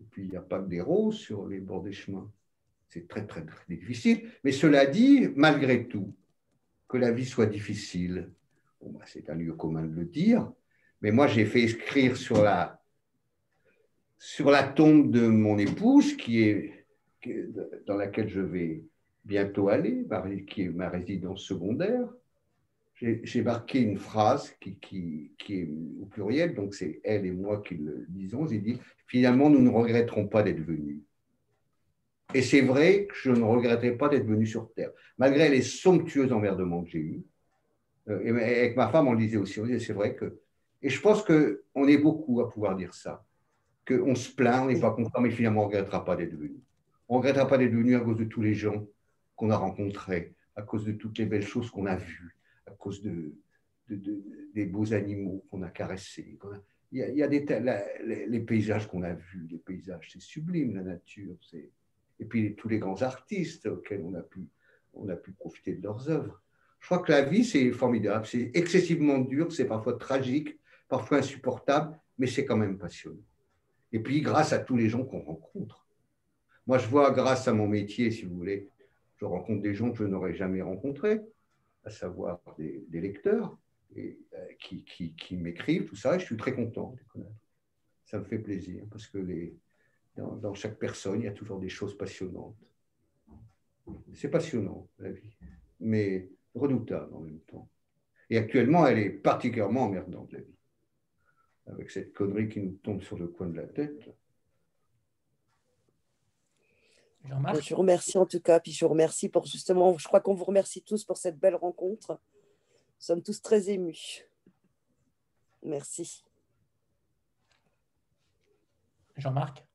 Et puis, il n'y a pas que des roses sur les bords des chemins. C'est très, très, très difficile. Mais cela dit, malgré tout, que la vie soit difficile, bah, c'est un lieu commun de le dire, mais moi, j'ai fait écrire sur la, sur la tombe de mon épouse, qui est, dans laquelle je vais bientôt aller, qui est ma résidence secondaire, j'ai marqué une phrase qui, qui, est au pluriel, donc c'est elle et moi qui le disons. J'ai dit finalement, nous ne regretterons pas d'être venus. Et c'est vrai que je ne regrettais pas d'être venu sur Terre, malgré les somptueux emmerdements que j'ai eus. Euh, et avec ma femme, on le disait aussi, on disait c'est vrai que. Et je pense qu'on est beaucoup à pouvoir dire ça, qu'on se plaint, on n'est pas content, mais finalement, on ne regrettera pas d'être venu. On ne regrettera pas d'être venu à cause de tous les gens qu'on a rencontrés, à cause de toutes les belles choses qu'on a vues, à cause de, des beaux animaux qu'on a caressés. Il y a, des, les, paysages qu'on a vus, les paysages, c'est sublime, la nature. Et puis tous les grands artistes auxquels on a, pu, on a pu profiter de leurs œuvres. Je crois que la vie, c'est formidable, c'est excessivement dur, c'est parfois tragique, parfois insupportable, mais c'est quand même passionnant. Et puis, grâce à tous les gens qu'on rencontre. Moi, je vois, grâce à mon métier, si vous voulez, je rencontre des gens que je n'aurais jamais rencontrés, à savoir des, lecteurs euh, qui, m'écrivent, tout ça, et je suis très content de les connaître. Ça me fait plaisir parce que dans, chaque personne, il y a toujours des choses passionnantes. C'est passionnant, la vie, mais redoutable en même temps. Et actuellement, elle est particulièrement emmerdante, la vie. Avec cette connerie qui nous tombe sur le coin de la tête. Je vous remercie en tout cas, puis je vous remercie pour justement, je crois qu'on vous remercie tous pour cette belle rencontre. Nous sommes tous très émus. Merci. Jean-Marc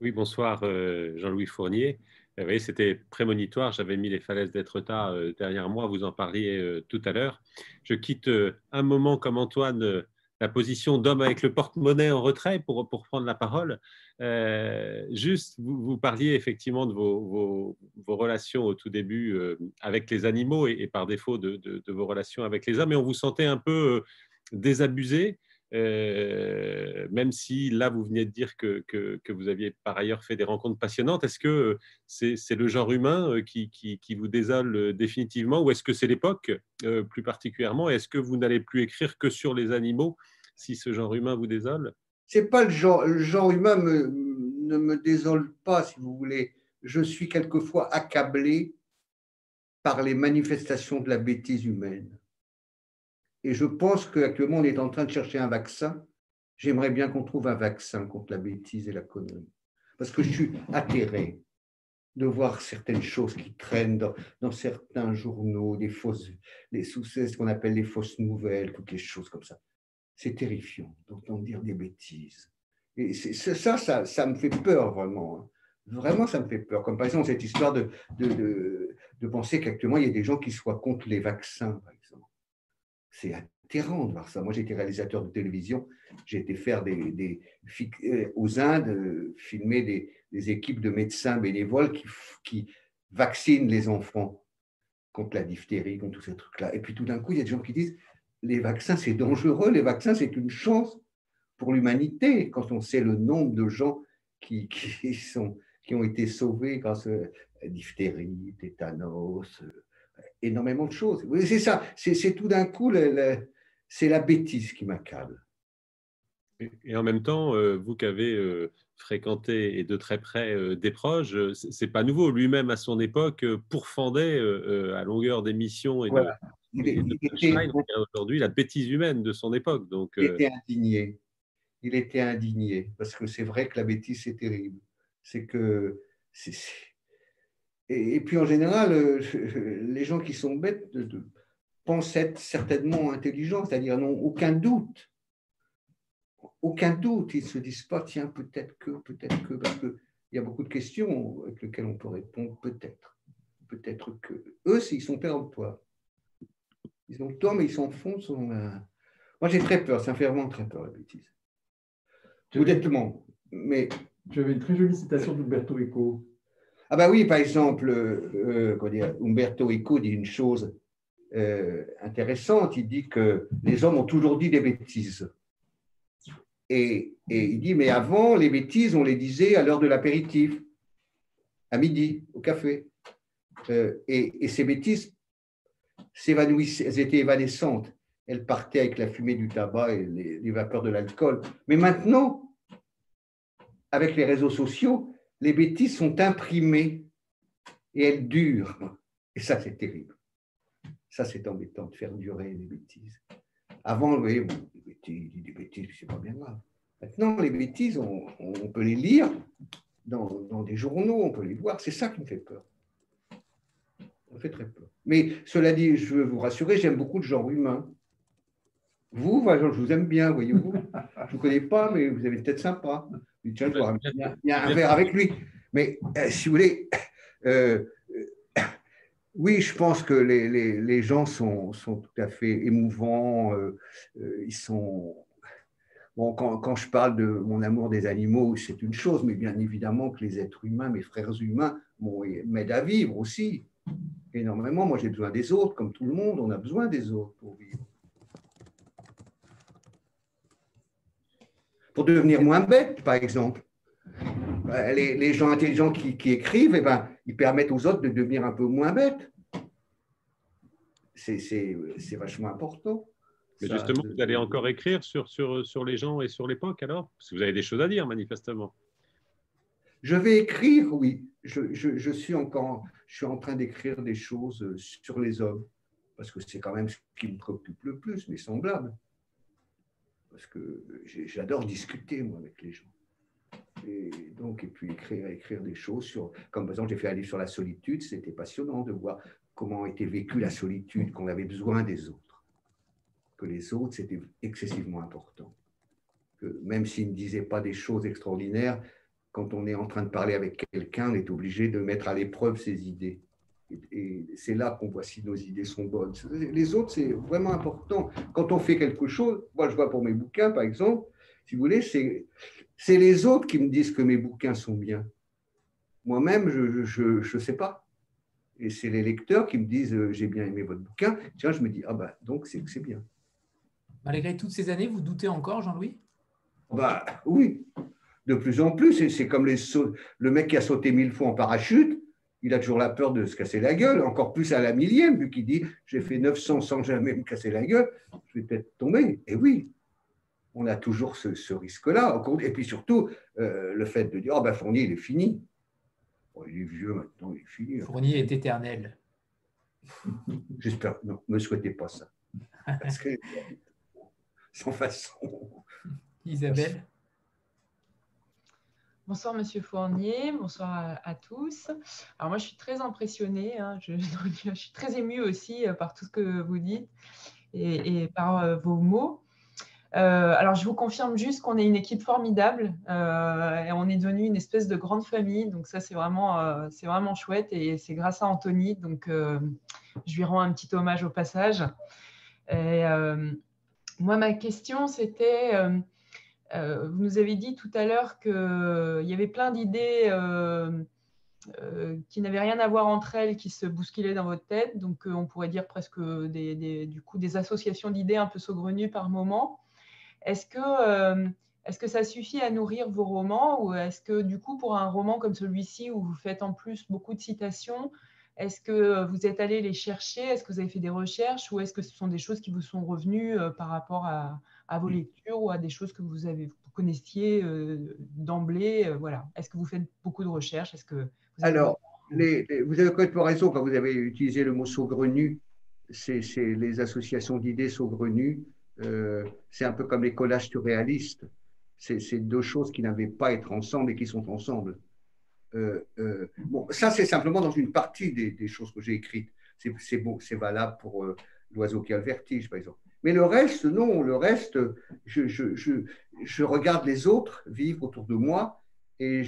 Oui, bonsoir euh, Jean-Louis Fournier. Vous voyez, c'était prémonitoire. J'avais mis les falaises d'Etretat euh, derrière moi. Vous en parliez euh, tout à l'heure. Je quitte un moment comme Antoine la position d'homme avec le porte-monnaie en retrait pour, pour prendre la parole. Euh, juste, vous, parliez effectivement de vos, vos, relations au tout début euh, avec les animaux et, par défaut de, de, vos relations avec les hommes, et on vous sentait un peu euh, désabusé. même si là, vous venez de dire que, que, vous aviez par ailleurs fait des rencontres passionnantes, est-ce que c'est le genre humain qui, qui, vous désole définitivement ou est-ce que c'est l'époque plus particulièrement Est-ce que vous n'allez plus écrire que sur les animaux si ce genre humain vous désole C'est pas le genre, le genre humain ne me désole pas, si vous voulez. Je suis quelquefois accablé par les manifestations de la bêtise humaine. Et je pense qu'actuellement, on est en train de chercher un vaccin. J'aimerais bien qu'on trouve un vaccin contre la bêtise et la connerie. Parce que je suis atterré de voir certaines choses qui traînent dans, certains journaux, des fausses, les ce qu'on appelle les fausses nouvelles, toutes les choses comme ça c'est terrifiant d'entendre dire des bêtises. Et ça, ça, ça, me fait peur vraiment. Hein. Vraiment, ça me fait peur. Comme par exemple cette histoire de, de, de, penser qu'actuellement, il y a des gens qui soient contre les vaccins, par exemple. C'est atterrant de voir ça. Moi, j'étais réalisateur de télévision. J'ai été faire des, des, euh, aux Indes, euh, filmer des, des, équipes de médecins bénévoles qui, qui vaccinent les enfants contre la diphtérie, contre tous ces trucs-là. Et puis tout d'un coup, il y a des gens qui disent les vaccins, c'est dangereux, les vaccins, c'est une chance pour l'humanité, quand on sait le nombre de gens qui, <laughs> qui, sont, qui ont été sauvés grâce à diphtérie, tétanos, euh, énormément de choses. C'est ça, c'est tout d'un coup, c'est la bêtise qui m'accable. Et en même temps, euh, vous qui avez euh, fréquenté et de très près des proches, c'est pas nouveau. Lui-même, à son époque, pourfendait à longueur d'émissions et de, aujourd'hui la bêtise humaine de son époque. Donc, il était indigné il était indigné, parce que c'est vrai que la bêtise, c'est terrible. C'est que. Et, puis en général, euh, <laughs> les gens qui sont bêtes pensent être certainement intelligents, c'est-à-dire n'ont aucun doute. Aucun doute. Ils ne se disent pas, tiens, peut-être que, peut-être que, parce qu'il y a beaucoup de questions avec lesquelles on peut répondre, peut-être. Peut-être que. Eux, ils sont péremptoires. Ils ont tort, mais ils s'enfoncent. Moi, j'ai très peur, ça me fait vraiment très peur, la bêtise. Honnêtement. Mais... Tu avais une très jolie citation d'Umberto Eco. Ah bah oui, par exemple, euh, dire, Umberto Eco dit une chose euh, intéressante. Il dit que les hommes ont toujours dit des bêtises. Et, et, il dit, mais avant, les bêtises, on les disait à l'heure de l'apéritif, à midi, au café. Euh, et, et, ces bêtises s'évanouissaient, elles étaient évanescentes. Elles partaient avec la fumée du tabac et les, vapeurs de l'alcool. Mais maintenant, avec les réseaux sociaux, les bêtises sont imprimées et elles durent. Et ça, c'est terrible. Ça, c'est embêtant de faire durer les bêtises. Avant, vous voyez, des bêtises, des bêtises, c'est pas bien grave. Maintenant, les bêtises, on, peut les lire dans, dans, des journaux, on peut les voir. C'est ça qui me fait peur. Très peur. Mais cela dit, je veux vous rassurer, j'aime beaucoup de genre humain. Vous, je vous aime bien, voyez-vous. Je ne vous connais pas, mais vous avez une tête sympa. Il y a un verre avec lui. Mais euh, si vous voulez, euh, euh, oui, je pense que les, gens sont, tout à fait émouvants. ils sont. Bon, quand, je parle de mon amour des animaux, c'est une chose, mais bien évidemment que les êtres humains, mes frères humains, m'aident à vivre aussi. Énormément. Moi, j'ai besoin des autres, comme tout le monde, on a besoin des autres pour vivre. pour devenir moins bête, par exemple. Euh, les, gens intelligents qui, écrivent, eh ben, ils permettent aux autres de devenir un peu moins bêtes. C'est vachement important. Mais justement, vous allez encore écrire sur, sur, sur les gens et sur l'époque alors? Parce que vous avez des choses à dire, manifestement. Je vais écrire, oui. Je, je, suis encore je suis en train d'écrire des choses sur les hommes, parce que c'est quand même ce qui me préoccupe le plus, mes semblables parce que j'adore discuter, moi, avec les gens. Et donc, et puis écrire, écrire des choses sur, comme par exemple, j'ai fait un livre sur la solitude, c'était passionnant de voir comment était vécue la solitude, qu'on avait besoin des autres, que les autres, c'était excessivement important. Que même s'ils ne disaient pas des choses extraordinaires, quand on est en train de parler avec quelqu'un, on est obligé de mettre à l'épreuve ses idées. Et c'est là qu'on voit si nos idées sont bonnes. Les autres, c'est vraiment important. Quand on fait quelque chose, moi je vois pour mes bouquins, par exemple, si vous voulez, c'est, c'est les autres qui me disent que mes bouquins sont bien. Moi-même, je ne je, sais pas. Et c'est les lecteurs qui me disent euh, j'ai bien aimé votre bouquin. Tiens, je me dis ah bah donc c'est que c'est bien. Malgré toutes ces années, vous doutez encore, Jean-Louis? Bah oui, de plus en plus. C'est comme les le mec qui a sauté mille fois en parachute il a toujours la peur de se casser la gueule, encore plus à la millième, vu qu'il dit j'ai fait 900 sans jamais me casser la gueule, je vais peut-être tomber. Et oui, on a toujours ce, risque-là. Et puis surtout, euh, le fait de dire oh ben Fournier, il est fini. il est vieux maintenant, il est fini. Fournier est éternel. <laughs> J'espère, non, ne me souhaitez pas ça. <laughs> Parce que, sans façon. Isabelle? Bonsoir Monsieur Fournier, bonsoir à, tous. Alors moi je suis très impressionnée, hein. <laughs> je, suis très émue aussi euh, par tout ce que vous dites et, par euh, vos mots. Euh, alors, je vous confirme juste qu'on est une équipe formidable et on est devenu une espèce de grande famille. Donc, ça, c'est vraiment, c'est vraiment chouette et c'est grâce à Anthony. Donc, je lui rends un petit hommage au passage. Et, moi, ma question, c'était vous nous avez dit tout à l'heure qu'il y avait plein d'idées qui n'avaient rien à voir entre elles, qui se bousculaient dans votre tête. Donc, on pourrait dire presque des, du coup, des associations d'idées un peu saugrenues par moment. Est-ce que, euh, est que ça suffit à nourrir vos romans ou est-ce que du coup, pour un roman comme celui-ci où vous faites en plus beaucoup de citations, est-ce que vous êtes allé les chercher? Est-ce que vous avez fait des recherches ou est-ce que ce sont des choses qui vous sont revenues euh, par rapport à, vos lectures ou à des choses que vous, avez, connaissiez euh, d'emblée Voilà. Est-ce que vous faites beaucoup de recherches? Est-ce que Alors, les, vous avez complètement raison quand vous avez utilisé le mot saugrenu. C'est les associations d'idées saugrenues euh, c'est un peu comme les collages surréalistes. C'est deux choses qui n'avaient pas à être ensemble et qui sont ensemble. Euh, euh, bon, ça, c'est simplement dans une partie des, choses que j'ai écrites. C'est bon, c'est valable pour l'oiseau qui a le vertige, par exemple. Mais le reste, non, le reste, je, regarde les autres vivre autour de moi et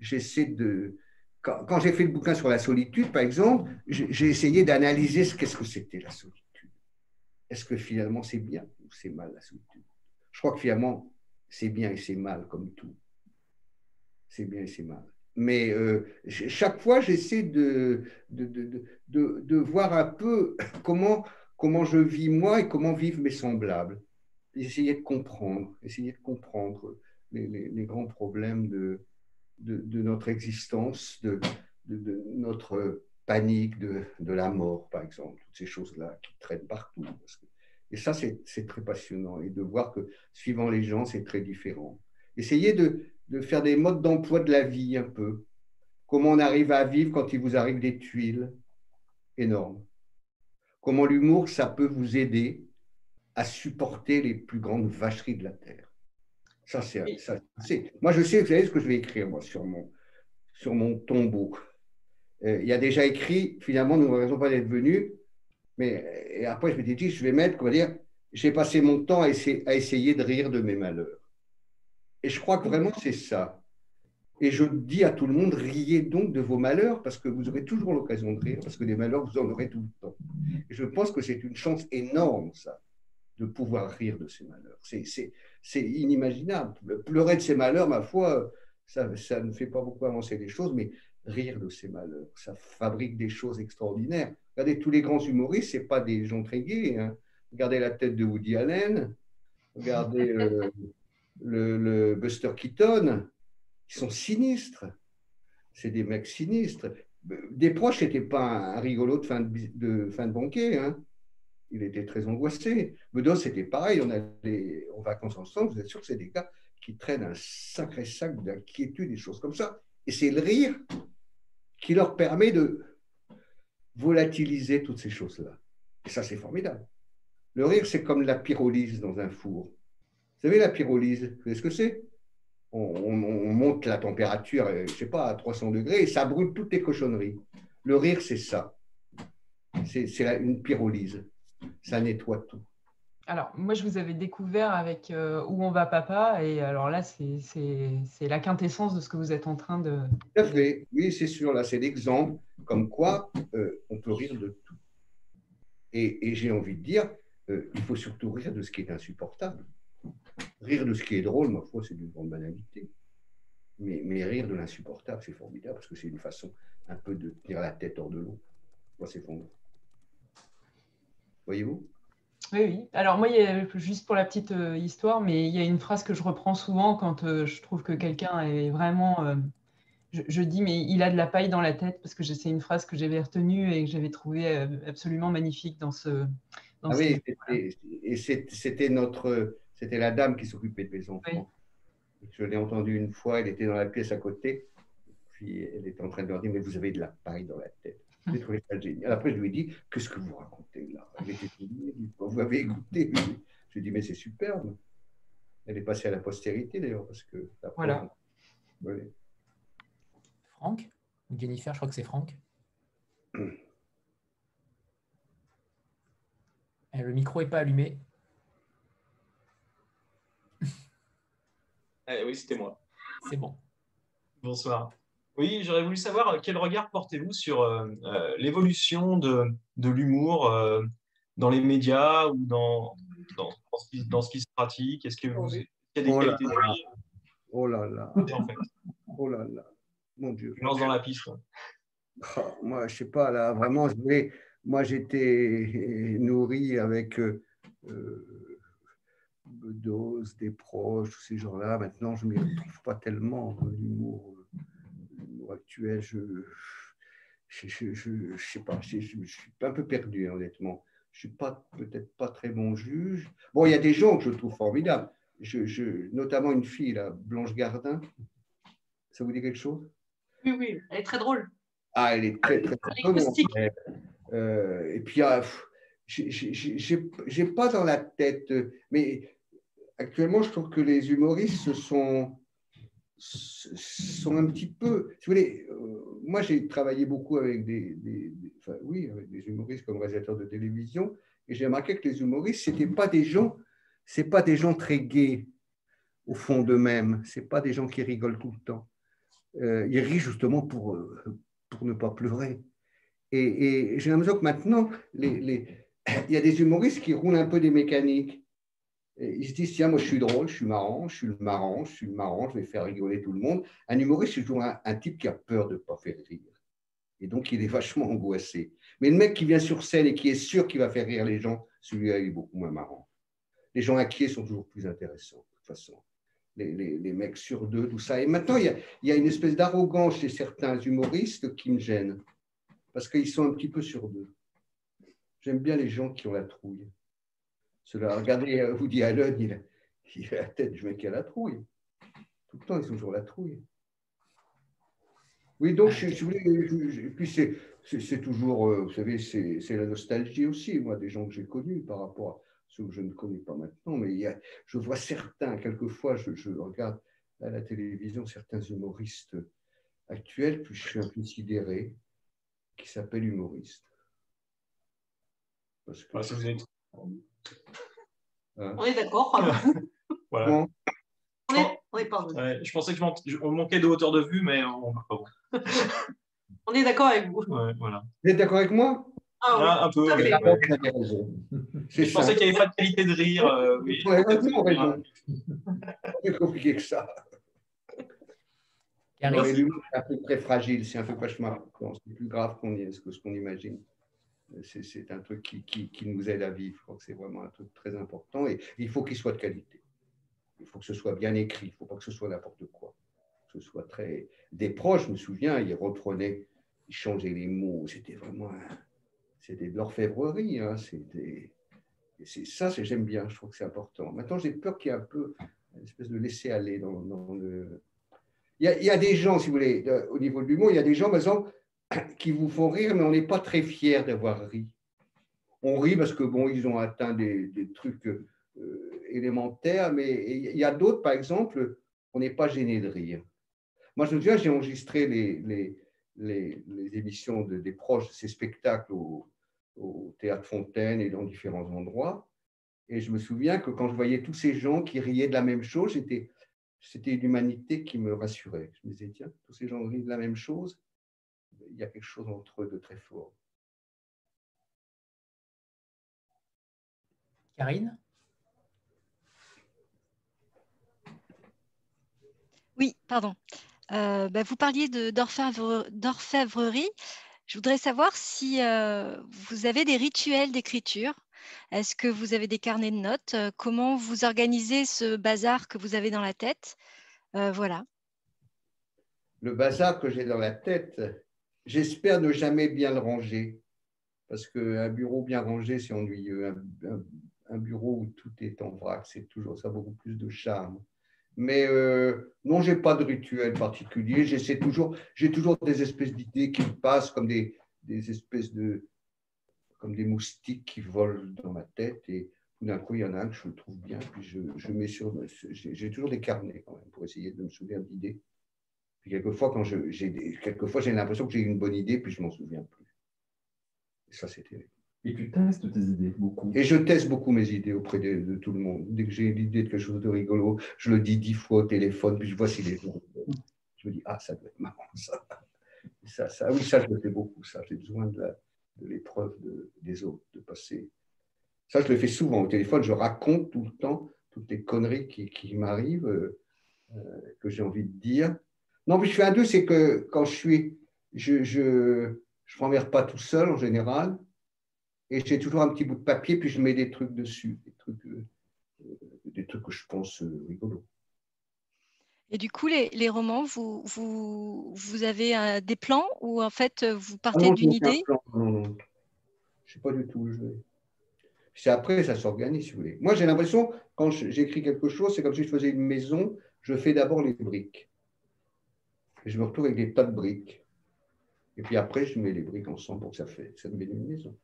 j'essaie de. Quand, quand j'ai fait le bouquin sur la solitude, par exemple, j'ai essayé d'analyser ce qu'est-ce que c'était la solitude est-ce que finalement c'est bien ou c'est mal la solitude? Je crois que finalement c'est bien et c'est mal comme tout. C'est bien et c'est mal. Mais euh, chaque fois, j'essaie de de, de, voir un peu <laughs> comment, comment je vis moi et comment vivent mes semblables. Essayer de comprendre, essayer de comprendre les, grands problèmes de, notre existence, de, notre panique de, la mort, par exemple, toutes ces choses-là qui traînent partout. et ça, c'est très passionnant. Et de voir que suivant les gens, c'est très différent. Essayez de, de faire des modes d'emploi de la vie un peu. Comment on arrive à vivre quand il vous arrive des tuiles énormes. Comment l'humour, ça peut vous aider à supporter les plus grandes vacheries de la Terre. Ça, c'est. Moi, je sais, vous savez ce que je vais écrire, moi, sur mon, sur mon tombeau. Euh, il a déjà écrit, finalement, nous n'avons pas d'être venus. Mais et après, je me suis dit, je vais mettre, comment dire, j'ai passé mon temps à essayer, à essayer de rire de mes malheurs. Et je crois que vraiment, c'est ça. Et je dis à tout le monde, riez donc de vos malheurs, parce que vous aurez toujours l'occasion de rire, parce que les malheurs, vous en aurez tout le temps. Et je pense que c'est une chance énorme, ça, de pouvoir rire de ces malheurs. C'est inimaginable. Pleurer de ces malheurs, ma foi, ça, ne fait pas beaucoup avancer les choses, mais rire de ses malheurs. Ça fabrique des choses extraordinaires. Regardez, tous les grands humoristes, ce pas des gens très gais. Hein. Regardez la tête de Woody Allen, regardez le, Buster Keaton, ils sont sinistres. C'est des mecs sinistres. Des proches n'étaient pas un rigolo de fin de, fin de banquet. Hein. Il était très angoissé. Bedos, c'était pareil. On allait en vacances ensemble. Vous êtes sûr que c'est des gars qui traînent un sacré sac d'inquiétude, des choses comme ça. Et c'est le rire qui leur permet de volatiliser toutes ces choses-là. Et ça, c'est formidable. Le rire, c'est comme la pyrolyse dans un four. Vous savez, la pyrolyse, vous savez ce que c'est? On, monte la température, euh, je sais pas, à 300 degrés et ça brûle toutes les cochonneries. Le rire, c'est ça. C'est une pyrolyse. Ça nettoie tout. Alors, moi, je vous avais découvert avec euh, Où on va, papa Et alors là, c'est la quintessence de ce que vous êtes en train de. Tout à fait. Oui, c'est sûr. Là, c'est l'exemple comme quoi euh, on peut rire de tout. Et, j'ai envie de dire, euh, il faut surtout rire de ce qui est insupportable. Rire de ce qui est drôle, ma foi, c'est d'une grande banalité. Mais, mais rire de l'insupportable, c'est formidable parce que c'est une façon un peu de tenir la tête hors de l'eau. Moi, c'est fondant. Voyez-vous? Oui, oui. Alors moi, juste pour la petite euh, histoire, mais il y a une phrase que je reprends souvent quand euh, je trouve que quelqu'un est vraiment... Euh, je, dis, mais il a de la paille dans la tête, parce que c'est une phrase que j'avais retenue et que j'avais trouvée absolument magnifique dans ce... ah oui, et c'était notre... C'était la dame qui s'occupait de mes enfants. Je l'ai entendue une fois, elle était dans la pièce à côté, puis elle était en train de leur dire, mais vous avez de la paille dans la tête. J'ai trouvé ça génial. Après, je lui ai dit Qu'est-ce que vous racontez là? Elle était Vous avez écouté Je lui ai dit Mais c'est superbe. Elle est passée à la postérité d'ailleurs. parce que Voilà. Franck? Ou Jennifer, je crois que c'est Franck. <clears throat> Eh, le micro n'est pas allumé. Eh oui, c'était moi. C'est bon. Bonsoir. Oui, j'aurais voulu savoir euh, quel regard portez-vous sur euh, euh, l'évolution de, de l'humour dans les médias ou dans, dans, dans, ce qui, se pratique? Est-ce que vous, il y a des oh qualités là là. Oh là là. En fait. Oh là là. Mon Dieu. Je lance dans la piste. Oh, moi, je sais pas, là, vraiment, moi, j'étais nourri avec euh, Bedos, des proches, tous ces gens-là. Maintenant, je ne m'y retrouve pas tellement dans l'humour actuel, je je, je, sais pas, je, suis un peu perdu, honnêtement. Je ne suis pas peut-être pas très bon juge. Bon, il y a des gens que je trouve formidables. Je, notamment une fille, là, Blanche Gardin. Ça vous dit quelque chose? Oui, oui, elle est très drôle. Ah, elle est très, très, très euh, et puis, ah, j'ai pas dans la tête, mais actuellement, je trouve que les humoristes sont sont un petit peu. Vous voulez, euh, moi j'ai travaillé beaucoup avec des, enfin, oui, avec des humoristes comme réalisateurs de télévision, et j'ai remarqué que les humoristes, c'était pas des gens, c'est pas des gens très gais au fond d'eux-mêmes. C'est pas des gens qui rigolent tout le temps. Euh, ils rient justement pour euh, pour ne pas pleurer. Et, j'ai l'impression que maintenant, les, <laughs> il y a des humoristes qui roulent un peu des mécaniques ils se disent, tiens, moi je suis drôle, je suis marrant, je suis le marrant, je suis marrant, je vais faire rigoler tout le monde. Un humoriste, c'est toujours un, type qui a peur de ne pas faire rire. Et donc, il est vachement angoissé. Mais le mec qui vient sur scène et qui est sûr qu'il va faire rire les gens, celui-là, il est beaucoup moins marrant. Les gens inquiets sont toujours plus intéressants, de toute façon. Les, les, mecs sur deux, tout ça. Et maintenant, il y a, il y a une espèce d'arrogance chez certains humoristes qui me gêne, parce qu'ils sont un petit peu sur deux. J'aime bien les gens qui ont la trouille. Cela, regardez euh, Woody Allen, il, il a la tête du mec qui a la trouille. Tout le temps, ils sont toujours la trouille. Oui, donc, je, je puis c'est toujours, euh, vous savez, c'est la nostalgie aussi, moi, des gens que j'ai connus par rapport à ceux que je ne connais pas maintenant. Mais je vois certains, quelquefois, je, regarde à la télévision certains humoristes actuels, puis je suis un peu sidéré, qui s'appellent humoristes. Parce que, vous êtes on est d'accord. <laughs> voilà. On est, on est pas je pensais qu'on manquait de hauteur de vue, mais on va pas <laughs> On est d'accord avec vous. voilà. Vous êtes d'accord avec moi? Ah, oui, ah, un peu. <laughs> Je pensais qu'il n'y avait pas de qualité de rire. Euh, oui. C'est compliqué que ça. C'est un peu très fragile, c'est un peu cauchemar. C'est plus grave qu'on que ce qu'on imagine c'est un truc qui, nous aide à vivre. Je crois que c'est vraiment un truc très important et il faut qu'il soit de qualité. Il faut que ce soit bien écrit, il ne faut pas que ce soit n'importe quoi. Que ce soit très. Des proches, je me souviens, ils reprenaient, ils changeaient les mots. C'était vraiment. C'était de l'orfèvrerie. Hein. C'est ça, j'aime bien, je trouve que c'est important. Maintenant, j'ai peur qu'il y ait un peu une espèce de laisser aller dans, le. Il y, a, il y, a, des gens, si vous voulez, au niveau de l'humour, il y a des gens, par exemple, qui vous font rire, mais on n'est pas très fiers d'avoir ri. On rit parce que, bon, ils ont atteint des, trucs euh, élémentaires, mais il y a d'autres, par exemple, on n'est pas gêné de rire. Moi, je me souviens, j'ai enregistré les, les, les, les, émissions de, des proches de ces spectacles au, au Théâtre Fontaine et dans différents endroits. Et je me souviens que quand je voyais tous ces gens qui riaient de la même chose, c'était une humanité qui me rassurait. Je me disais, tiens, tous ces gens rient de la même chose il y a quelque chose entre eux de très fort. Karine? Oui, pardon. Euh, bah, vous parliez d'orfèvrerie. Je voudrais savoir si euh, vous avez des rituels d'écriture. Est-ce que vous avez des carnets de notes? Comment vous organisez ce bazar que vous avez dans la tête? Euh, Voilà. Le bazar que j'ai dans la tête, J'espère ne jamais bien le ranger, parce qu'un bureau bien rangé, c'est ennuyeux. Un, bureau où tout est en vrac, c'est toujours ça a beaucoup plus de charme. Mais euh, non, j'ai pas de rituel particulier. J'essaie toujours, j'ai toujours des espèces d'idées qui me passent comme des, des, espèces de, comme des moustiques qui volent dans ma tête. Et tout d'un coup, il y en a un que je trouve bien, puis je, mets sur, j'ai toujours des carnets pour essayer de me souvenir d'idées quelquefois, quand j'ai quelquefois, j'ai l'impression que j'ai une bonne idée, puis je m'en souviens plus. Et ça, c'est terrible. Et tu testes tes idées beaucoup? Et je teste beaucoup mes idées auprès de, tout le monde. Dès que j'ai l'idée de quelque chose de rigolo, je le dis dix fois au téléphone, puis je vois si les gens. Je me dis, ah, ça doit être marrant, ça. ça, ça oui, ça, je le fais beaucoup, ça. J'ai besoin de l'épreuve des autres, de passer. Ça, je le fais souvent au téléphone. Je raconte tout le temps toutes les conneries qui, m'arrivent, euh, euh, que j'ai envie de dire. Non, mais je fais un deux, c'est que quand je suis. Je je, je pas tout seul en général et j'ai toujours un petit bout de papier, puis je mets des trucs dessus, des trucs, euh, des trucs que je pense euh, rigolos. Et du coup, les, les romans, vous, vous, vous avez euh, des plans ou en fait vous partez ah d'une idée? Non, non, je ne sais pas du tout où je vais. C'est après, ça s'organise, si vous voulez. Moi, j'ai l'impression, quand j'écris quelque chose, c'est comme si je faisais une maison, je fais d'abord les briques. Je me retrouve avec des tas de briques. Et puis après, je mets les briques ensemble pour que ça, fait, ça devienne une maison.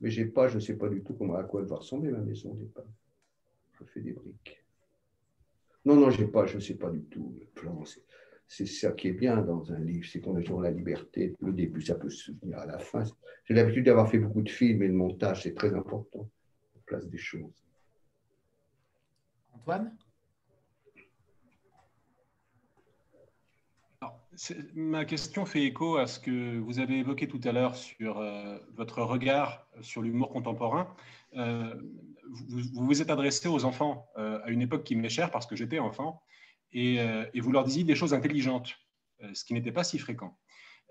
Mais j'ai pas, je ne sais pas du tout comment, à quoi elle va ressembler ma maison au départ. Je fais des briques. Non, non, j'ai pas, je ne sais pas du tout le plan. C'est ça qui est bien dans un livre, c'est qu'on a toujours la liberté. Le début, ça peut se souvenir à la fin. J'ai l'habitude d'avoir fait beaucoup de films et le montage, c'est très important. On place des choses. Antoine? Ma question fait écho à ce que vous avez évoqué tout à l'heure sur euh, votre regard sur l'humour contemporain. Euh, vous, vous, êtes adressé aux enfants euh, à une époque qui m'est chère parce que j'étais enfant, et, et, vous leur disiez des choses intelligentes, ce qui n'était pas si fréquent.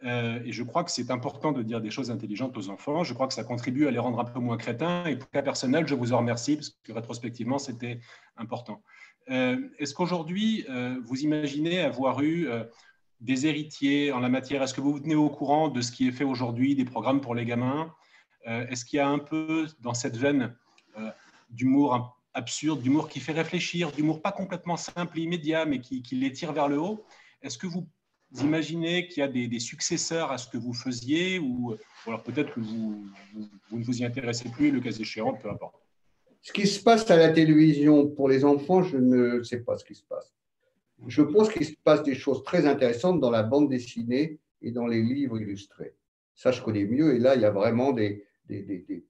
et je crois que c'est important de dire des choses intelligentes aux enfants. Je crois que ça contribue à les rendre un peu moins crétins. Et pour cas personnel, je vous en remercie parce que rétrospectivement, c'était important. Est-ce qu'aujourd'hui, vous imaginez avoir eu des héritiers en la matière. Est-ce que vous vous tenez au courant de ce qui est fait aujourd'hui, des programmes pour les gamins? Euh, Est-ce qu'il y a un peu dans cette veine euh, d'humour absurde, d'humour qui fait réfléchir, d'humour pas complètement simple et immédiat, mais qui, les tire vers le haut? Est-ce que vous imaginez qu'il y a des, successeurs à ce que vous faisiez ou, alors peut-être que vous, vous, ne vous y intéressez plus le cas échéant, peu importe? Ce qui se passe à la télévision pour les enfants, je ne sais pas ce qui se passe je pense qu'il se passe des choses très intéressantes dans la bande dessinée et dans les livres illustrés. Ça, je connais mieux. Et là, il y a vraiment des, des,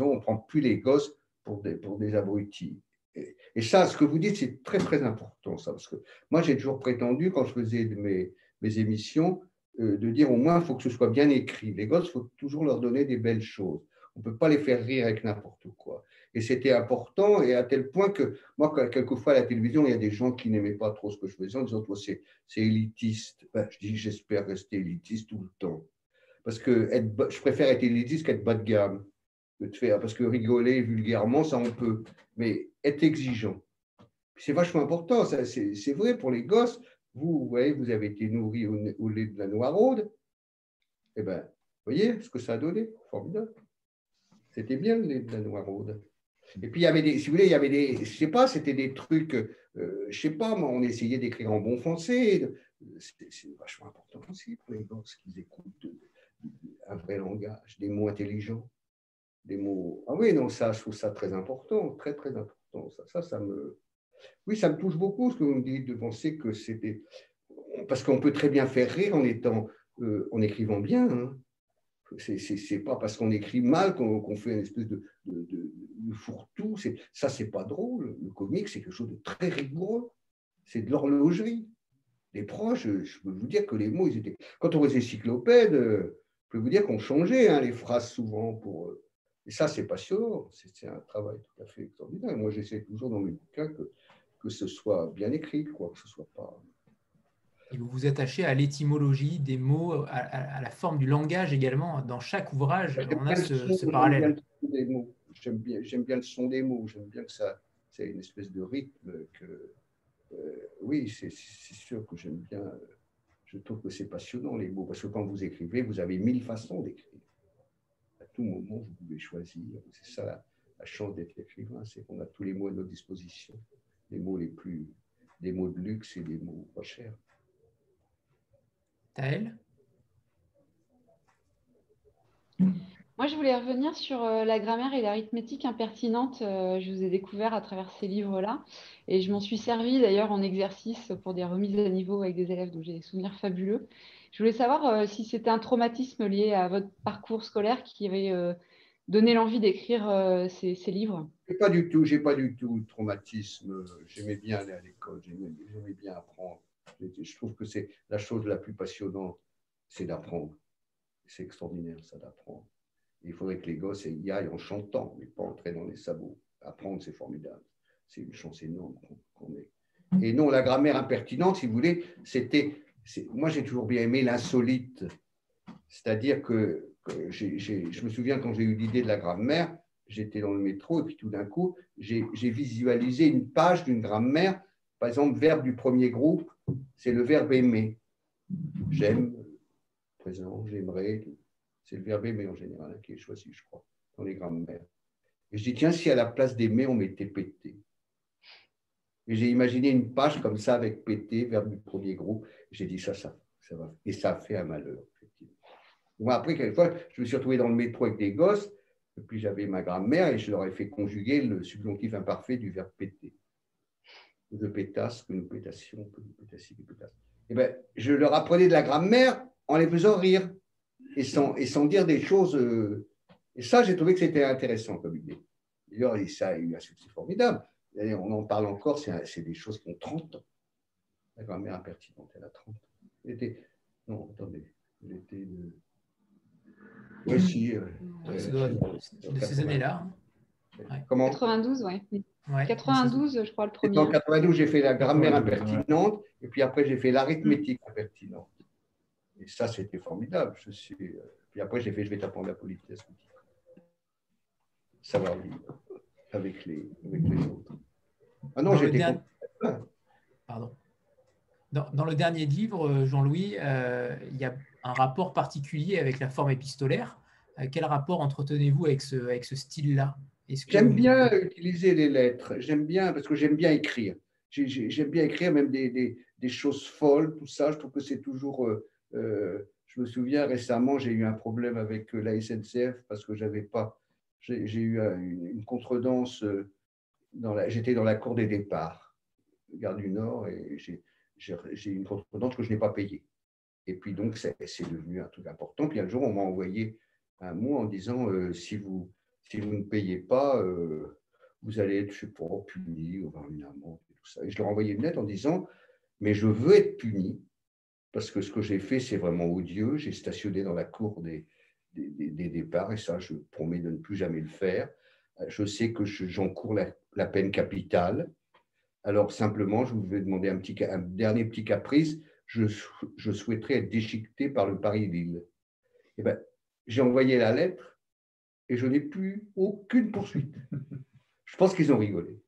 on ne prend plus les gosses pour des, pour des abrutis. Et, ça, ce que vous dites, c'est très, très important. Ça, parce que moi, j'ai toujours prétendu, quand je faisais mes, mes émissions, euh, de dire au moins, il faut que ce soit bien écrit. Les gosses, il faut toujours leur donner des belles choses. On ne peut pas les faire rire avec n'importe quoi. Et c'était important, et à tel point que, moi, quelquefois à la télévision, il y a des gens qui n'aimaient pas trop ce que je faisais en disant, toi, c'est élitiste. Ben, je dis, j'espère rester élitiste tout le temps. Parce que être, je préfère être élitiste qu'être bas de gamme. De faire, parce que rigoler vulgairement, ça on peut. Mais être exigeant. C'est vachement important, c'est vrai pour les gosses. Vous, vous voyez, vous avez été nourri au, lait de la noiraude. Eh bien, voyez ce que ça a donné Formidable. C'était bien le lait de la noiraude. Et puis, il y avait des, si vous voulez, il y avait des, je sais pas, c'était des trucs, euh, je sais pas, moi, on essayait d'écrire en bon français. C'est vachement important aussi pour les gosses qu'ils écoutent un vrai langage, des mots intelligents, des mots. Ah oui, non, ça, je trouve ça très important, très, très important. Ça, ça me. Oui, ça me touche beaucoup ce que vous me dites de penser que c'était. Parce qu'on peut très bien faire rire en étant, euh, en écrivant bien. Hein c'est pas parce qu'on écrit mal qu'on fait une espèce de, fourre-tout. Ça, c'est pas drôle. Le comique, c'est quelque chose de très rigoureux. C'est de l'horlogerie. Les proches, je peux vous dire que les mots, ils étaient. Quand on faisait cyclopède, je peux vous dire qu'on changeait hein, les phrases souvent pour. Et ça, c'est passionnant. C'est un travail tout à fait extraordinaire. Moi, j'essaie toujours dans mes bouquins que, que ce soit bien écrit, quoi, que ce soit pas et vous vous attachez à l'étymologie des mots, à, la forme du langage également. Dans chaque ouvrage, on a ce, parallèle. J'aime bien, bien, le son des mots, j'aime bien que ça, c'est une espèce de rythme que, euh, oui, c'est sûr que j'aime bien. Je trouve que c'est passionnant les mots, parce que quand vous écrivez, vous avez mille façons d'écrire. À tout moment, vous pouvez choisir. C'est ça la, la chance d'être écrivain, c'est qu'on a tous les mots à notre disposition. Les mots les plus, des mots de luxe et des mots pas chers. Taël Moi, je voulais revenir sur euh, la grammaire et l'arithmétique impertinente. Euh, je vous ai découvert à travers ces livres-là. Et je m'en suis servi d'ailleurs en exercice pour des remises à niveau avec des élèves dont j'ai des souvenirs fabuleux. Je voulais savoir euh, si c'était un traumatisme lié à votre parcours scolaire qui avait donné l'envie d'écrire ces, livres? Pas du tout, j'ai pas du tout de traumatisme. J'aimais bien aller à l'école, j'aimais bien apprendre. Je trouve que c'est la chose la plus passionnante, c'est d'apprendre. C'est extraordinaire, ça, d'apprendre. Il faudrait que les gosses y aillent en chantant, mais pas entrer dans les sabots. Apprendre, c'est formidable. C'est une chance énorme qu'on ait. Et non, la grammaire impertinente, si vous voulez, c'était. Moi, j'ai toujours bien aimé l'insolite. C'est-à-dire que, je me souviens quand j'ai eu l'idée de la grammaire, j'étais dans le métro et puis tout d'un coup, j'ai visualisé une page d'une grammaire. Par exemple, verbe du premier groupe, c'est le verbe aimer. J'aime, présent, j'aimerais. C'est le verbe aimer en général hein, qui est choisi, je crois, dans les grammaires. Et je dis, tiens, si à la place d'aimer, on mettait pété. Et j'ai imaginé une page comme ça avec pété, verbe du premier groupe. J'ai dit, ça, ça, ça va. Et ça fait un malheur. Moi, après, quelquefois, je me suis retrouvé dans le métro avec des gosses, et puis j'avais ma grand-mère et je leur ai fait conjuguer le subjonctif imparfait du verbe péter. De pétasse, que nous pétassions, que nous pétassions, que pétasse. Et ben, je leur apprenais de la grammaire en les faisant rire et sans, et sans dire des choses. Euh, et ça, j'ai trouvé que c'était intéressant comme idée. D'ailleurs, ça a eu un succès formidable. on en parle encore, c'est des choses qui ont 30 ans. La grammaire impertinente, elle a 30 ans. non, attendez, elle était de. Oui, si. Euh, de ces années-là. Hein. Comment 92, oui. Ouais, 92, je crois, le premier. En 92, j'ai fait la grammaire impertinente, et puis après, j'ai fait l'arithmétique impertinente. Et ça, c'était formidable. Je suis... Euh, puis après, j'ai fait, je vais t'apprendre la politesse. Savoir vivre avec les, avec les autres. Ah non, j'étais. Dernier... Pardon. Dans, dans, le dernier livre, euh, Jean-Louis, euh, il y a un rapport particulier avec la forme épistolaire. quel rapport entretenez-vous avec ce, avec ce style-là? J'aime bien utiliser les lettres. J'aime bien, parce que j'aime bien écrire. J'aime bien écrire même des, des, des, choses folles, tout ça. Je trouve que c'est toujours euh, je me souviens récemment, j'ai eu un problème avec la SNCF parce que j'avais pas, j'ai eu une, contredanse. Euh, j'étais dans la cour des départs, gare du Nord, et j'ai eu une contredanse que je n'ai pas payée. Et puis donc, c'est devenu un truc important. Puis un jour, on m'a envoyé un mot en disant euh, si, vous, si vous ne payez pas, vous allez être, je sais pas, puni, avoir une amende et tout ça. Et je leur ai envoyé une lettre en disant mais je veux être puni parce que ce que j'ai fait, c'est vraiment odieux. J'ai stationné dans la cour des, des, départs, et ça, je promets de ne plus jamais le faire. Je sais que j'encours la, peine capitale. Alors, simplement, je vous vais demander un, petit, un dernier petit caprice. Je, je souhaiterais être déchiqueté par le Paris-Lille. Eh ben, j'ai envoyé la lettre et je n'ai plus aucune poursuite. <laughs> Je pense qu'ils ont rigolé.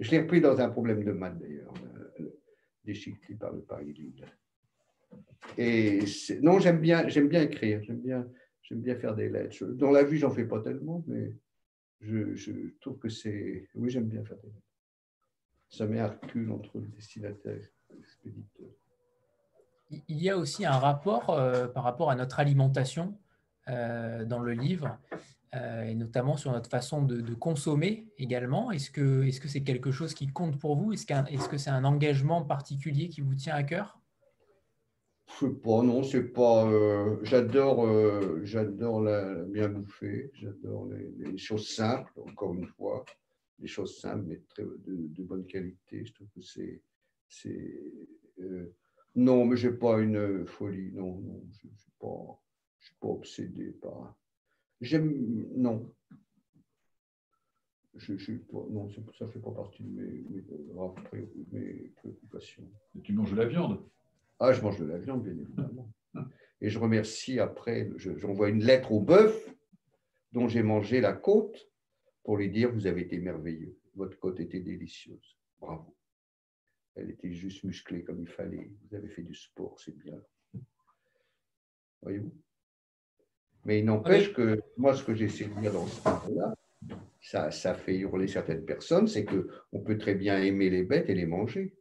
Je l'ai repris dans un problème de maths, d'ailleurs, euh, déchiqueté par le Paris-Lille. Et non, j'aime bien, j'aime bien écrire, j'aime bien, j'aime bien faire des lettres. Dans la vie, j'en fais pas tellement, mais je, je trouve que c'est. Oui, j'aime bien faire des lettres. Ça met un recul entre le destinataire et l'expéditeur. Il y a aussi un rapport euh, par rapport à notre alimentation euh, dans le livre, euh, et notamment sur notre façon de, consommer également. Est-ce que c'est -ce c'est quelque chose qui compte pour vous? Est-ce est -ce que c'est un engagement particulier qui vous tient à cœur? Je sais pas, non, c'est pas. Euh, j'adore, euh, bien bouffer. J'adore les, choses simples. Encore une fois, les choses simples mais très, de, bonne qualité. Je trouve que c'est. Euh, non, mais j'ai pas une folie. Non, non, je, ne suis pas, je suis pas obsédé par. J'aime, non. Je, non, ça fait pas partie de mes, mes, mes préoccupations. tu manges de la viande? Ah, je mange de la viande, bien évidemment. Et je remercie après, j'envoie une lettre au bœuf dont j'ai mangé la côte pour lui dire Vous avez été merveilleux, votre côte était délicieuse. Bravo. Elle était juste musclée comme il fallait. Vous avez fait du sport, c'est bien. Voyez-vous? Mais il n'empêche que moi, ce que j'essaie de dire dans ce livre-là, ça, ça fait hurler certaines personnes, c'est qu'on peut très bien aimer les bêtes et les manger.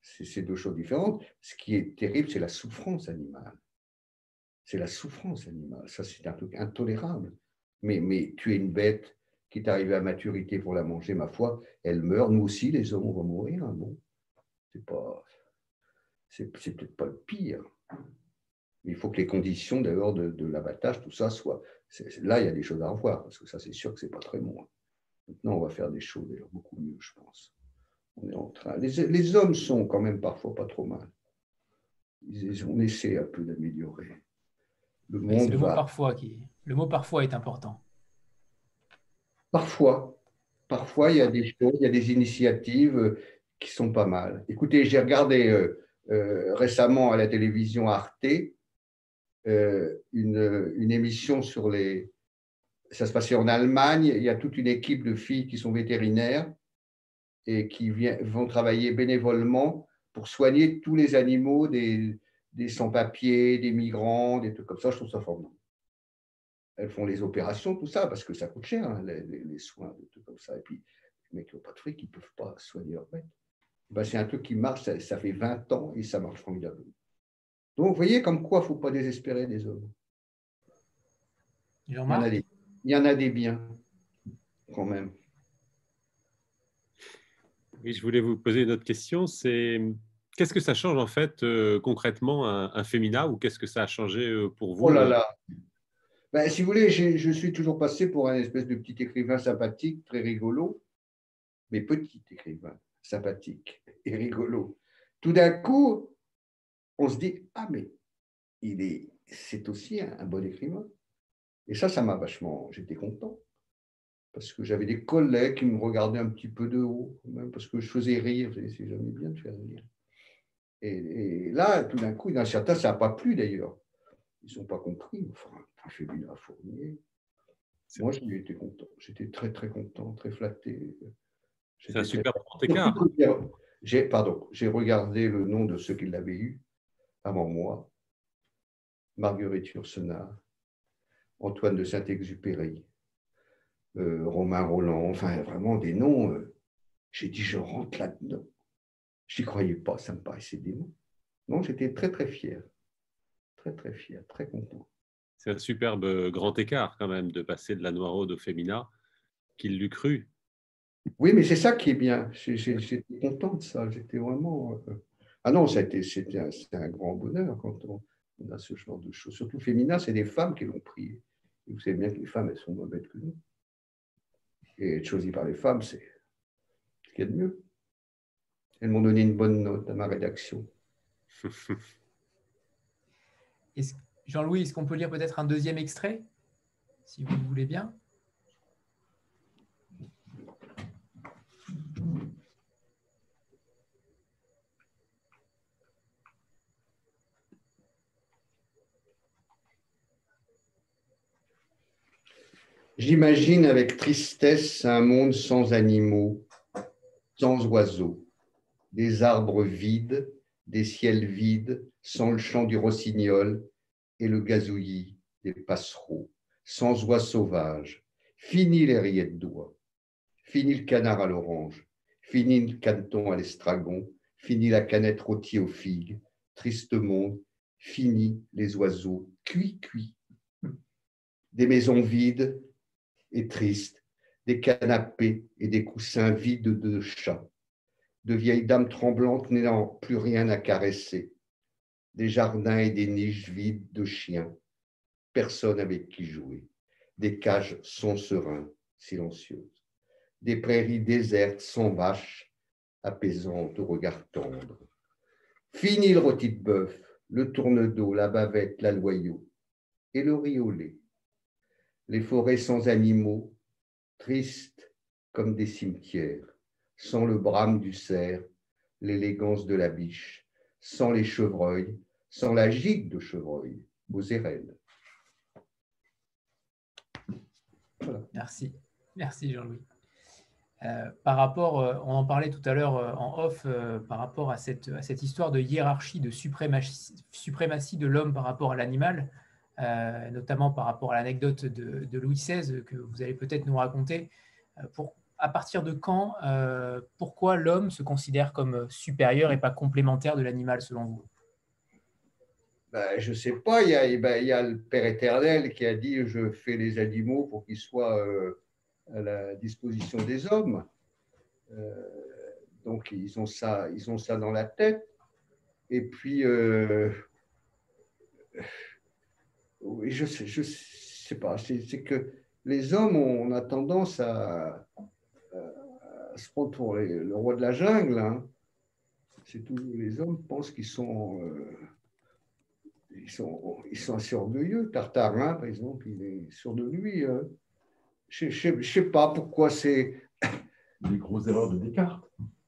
C'est deux choses différentes. Ce qui est terrible, c'est la souffrance animale. C'est la souffrance animale. Ça, c'est un truc intolérable. Mais, mais tu es une bête qui est arrivée à maturité pour la manger, ma foi, elle meurt. Nous aussi, les hommes, on va mourir. Hein, bon, c'est pas, c'est peut-être pas le pire. Il faut que les conditions d'ailleurs de, l'abattage, tout ça, soient. Là, il y a des choses à revoir, parce que ça, c'est sûr que ce n'est pas très bon. Hein. Maintenant, on va faire des choses d'ailleurs beaucoup mieux, je pense. On est en train. Les, hommes sont quand même parfois pas trop mal. on essaie un peu d'améliorer. Le monde le mot parfois qui. Le mot parfois est important. Parfois. Parfois, il y a des choses, il y a des initiatives euh, qui sont pas mal. Écoutez, j'ai regardé euh, euh, récemment à la télévision Arte une, une, émission sur les. Ça se passait en Allemagne. Il y a toute une équipe de filles qui sont vétérinaires et qui vont travailler bénévolement pour soigner tous les animaux, des, des sans-papiers, des migrants, des trucs comme ça. Je trouve ça formidable. Elles font les opérations, tout ça, parce que ça coûte cher, hein, les, soins, des trucs comme ça. Et puis, les mecs qui n'ont pas de fric, ils ne peuvent pas soigner leurs bêtes. Ben, c'est un truc qui marche, ça, fait 20 ans et ça marche formidablement. Donc, vous voyez comme quoi il ne faut pas désespérer des hommes. Il y, en a des, il y en a des biens, quand même. Oui, je voulais vous poser une autre question. C'est qu'est-ce que ça change en fait euh, concrètement un, un, féminin ou qu'est-ce que ça a changé euh, pour vous Oh là là ben, Si vous voulez, je suis toujours passé pour un espèce de petit écrivain sympathique, très rigolo, mais petit écrivain sympathique et rigolo. Tout d'un coup, on se dit Ah, mais il est, c'est aussi un bon écrivain. Et ça, ça m'a vachement. J'étais content parce que j'avais des collègues qui me regardaient un petit peu de haut, même parce que je faisais rire. C'est jamais bien de faire rire. Et, là, tout d'un coup, dans certains, ça n'a pas plu d'ailleurs. Ils n'ont pas compris. Enfin, un féminin Fournier. Moi, j'étais content. J'étais très, très content, très flatté. C'est un super grand écart. J'ai, pardon, j'ai regardé le nom de ceux qui l'avaient eu avant moi. Marguerite Yourcenar, Antoine de Saint-Exupéry, euh, Romain Roland, enfin vraiment des noms. Euh, j'ai dit, je rentre là-dedans. Je n'y croyais pas, ça me paraissait démon. Non, j'étais très très fier. Très très fier, très content. C'est un superbe grand écart quand même de passer de la Noiraude au Fémina, qu'il l'eût cru. Oui, mais c'est ça qui est bien. J'étais content de ça. J'étais vraiment. Euh, ah non, c'était un, grand bonheur quand on, a ce genre de choses. Surtout Fémina, c'est des femmes qui l'ont pris. Et vous savez bien que les femmes, elles sont moins bêtes que nous. Et être choisi par les femmes, c'est ce qu'il y a de mieux. Elles m'ont donné une bonne note à ma rédaction. <laughs> Jean-Louis, est-ce qu'on peut lire peut-être un deuxième extrait, si vous voulez bien? J'imagine avec tristesse un monde sans animaux, sans oiseaux, des arbres vides, des ciels vides, sans le chant du rossignol et le gazouillis des passereaux, sans oies sauvages. Fini les rillettes d'oie, fini le canard à l'orange, fini le caneton à l'estragon, fini la canette rôtie aux figues, triste monde, fini les oiseaux cuits cuits. Des maisons vides, et triste, des canapés et des coussins vides de chats, de vieilles dames tremblantes n'ayant plus rien à caresser, des jardins et des niches vides de chiens, personne avec qui jouer, des cages sans sereins, silencieuses, des prairies désertes sans vaches, apaisantes au regard tendre. Fini le rôti de bœuf, le tourne d'eau, la bavette, la loyau et le riz au lait les forêts sans animaux, tristes comme des cimetières, sans le brame du cerf, l'élégance de la biche, sans les chevreuils, sans la gigue de chevreuil, aux. Merci, merci Jean-Louis. Euh, par rapport, euh, on en parlait tout à l'heure euh, en off, par rapport à cette, histoire de hiérarchie, de suprématie de l'homme par rapport à l'animal, euh, notamment par rapport à l'anecdote de, Louis XVI que vous allez peut-être nous raconter. Euh, à partir de quand, euh, pourquoi l'homme se considère comme supérieur et pas complémentaire de l'animal selon vous? Ben, Je ne sais pas, il y, a, ben, il y, a, le Père éternel qui a dit je fais les animaux pour qu'ils soient à la disposition des hommes. donc ils ont, ça, ils ont ça dans la tête. Et puis, oui, je sais, je sais pas. C'est que les hommes, on a tendance à, se prendre pour le roi de la jungle. Hein. C'est tout. Les hommes pensent qu'ils sont, euh, ils sont, ils sont assez orgueilleux. Tartarin, par exemple, il est sûr de lui. Hein. Je ne sais pas pourquoi c'est. <coughs> Des grosses erreurs de Descartes.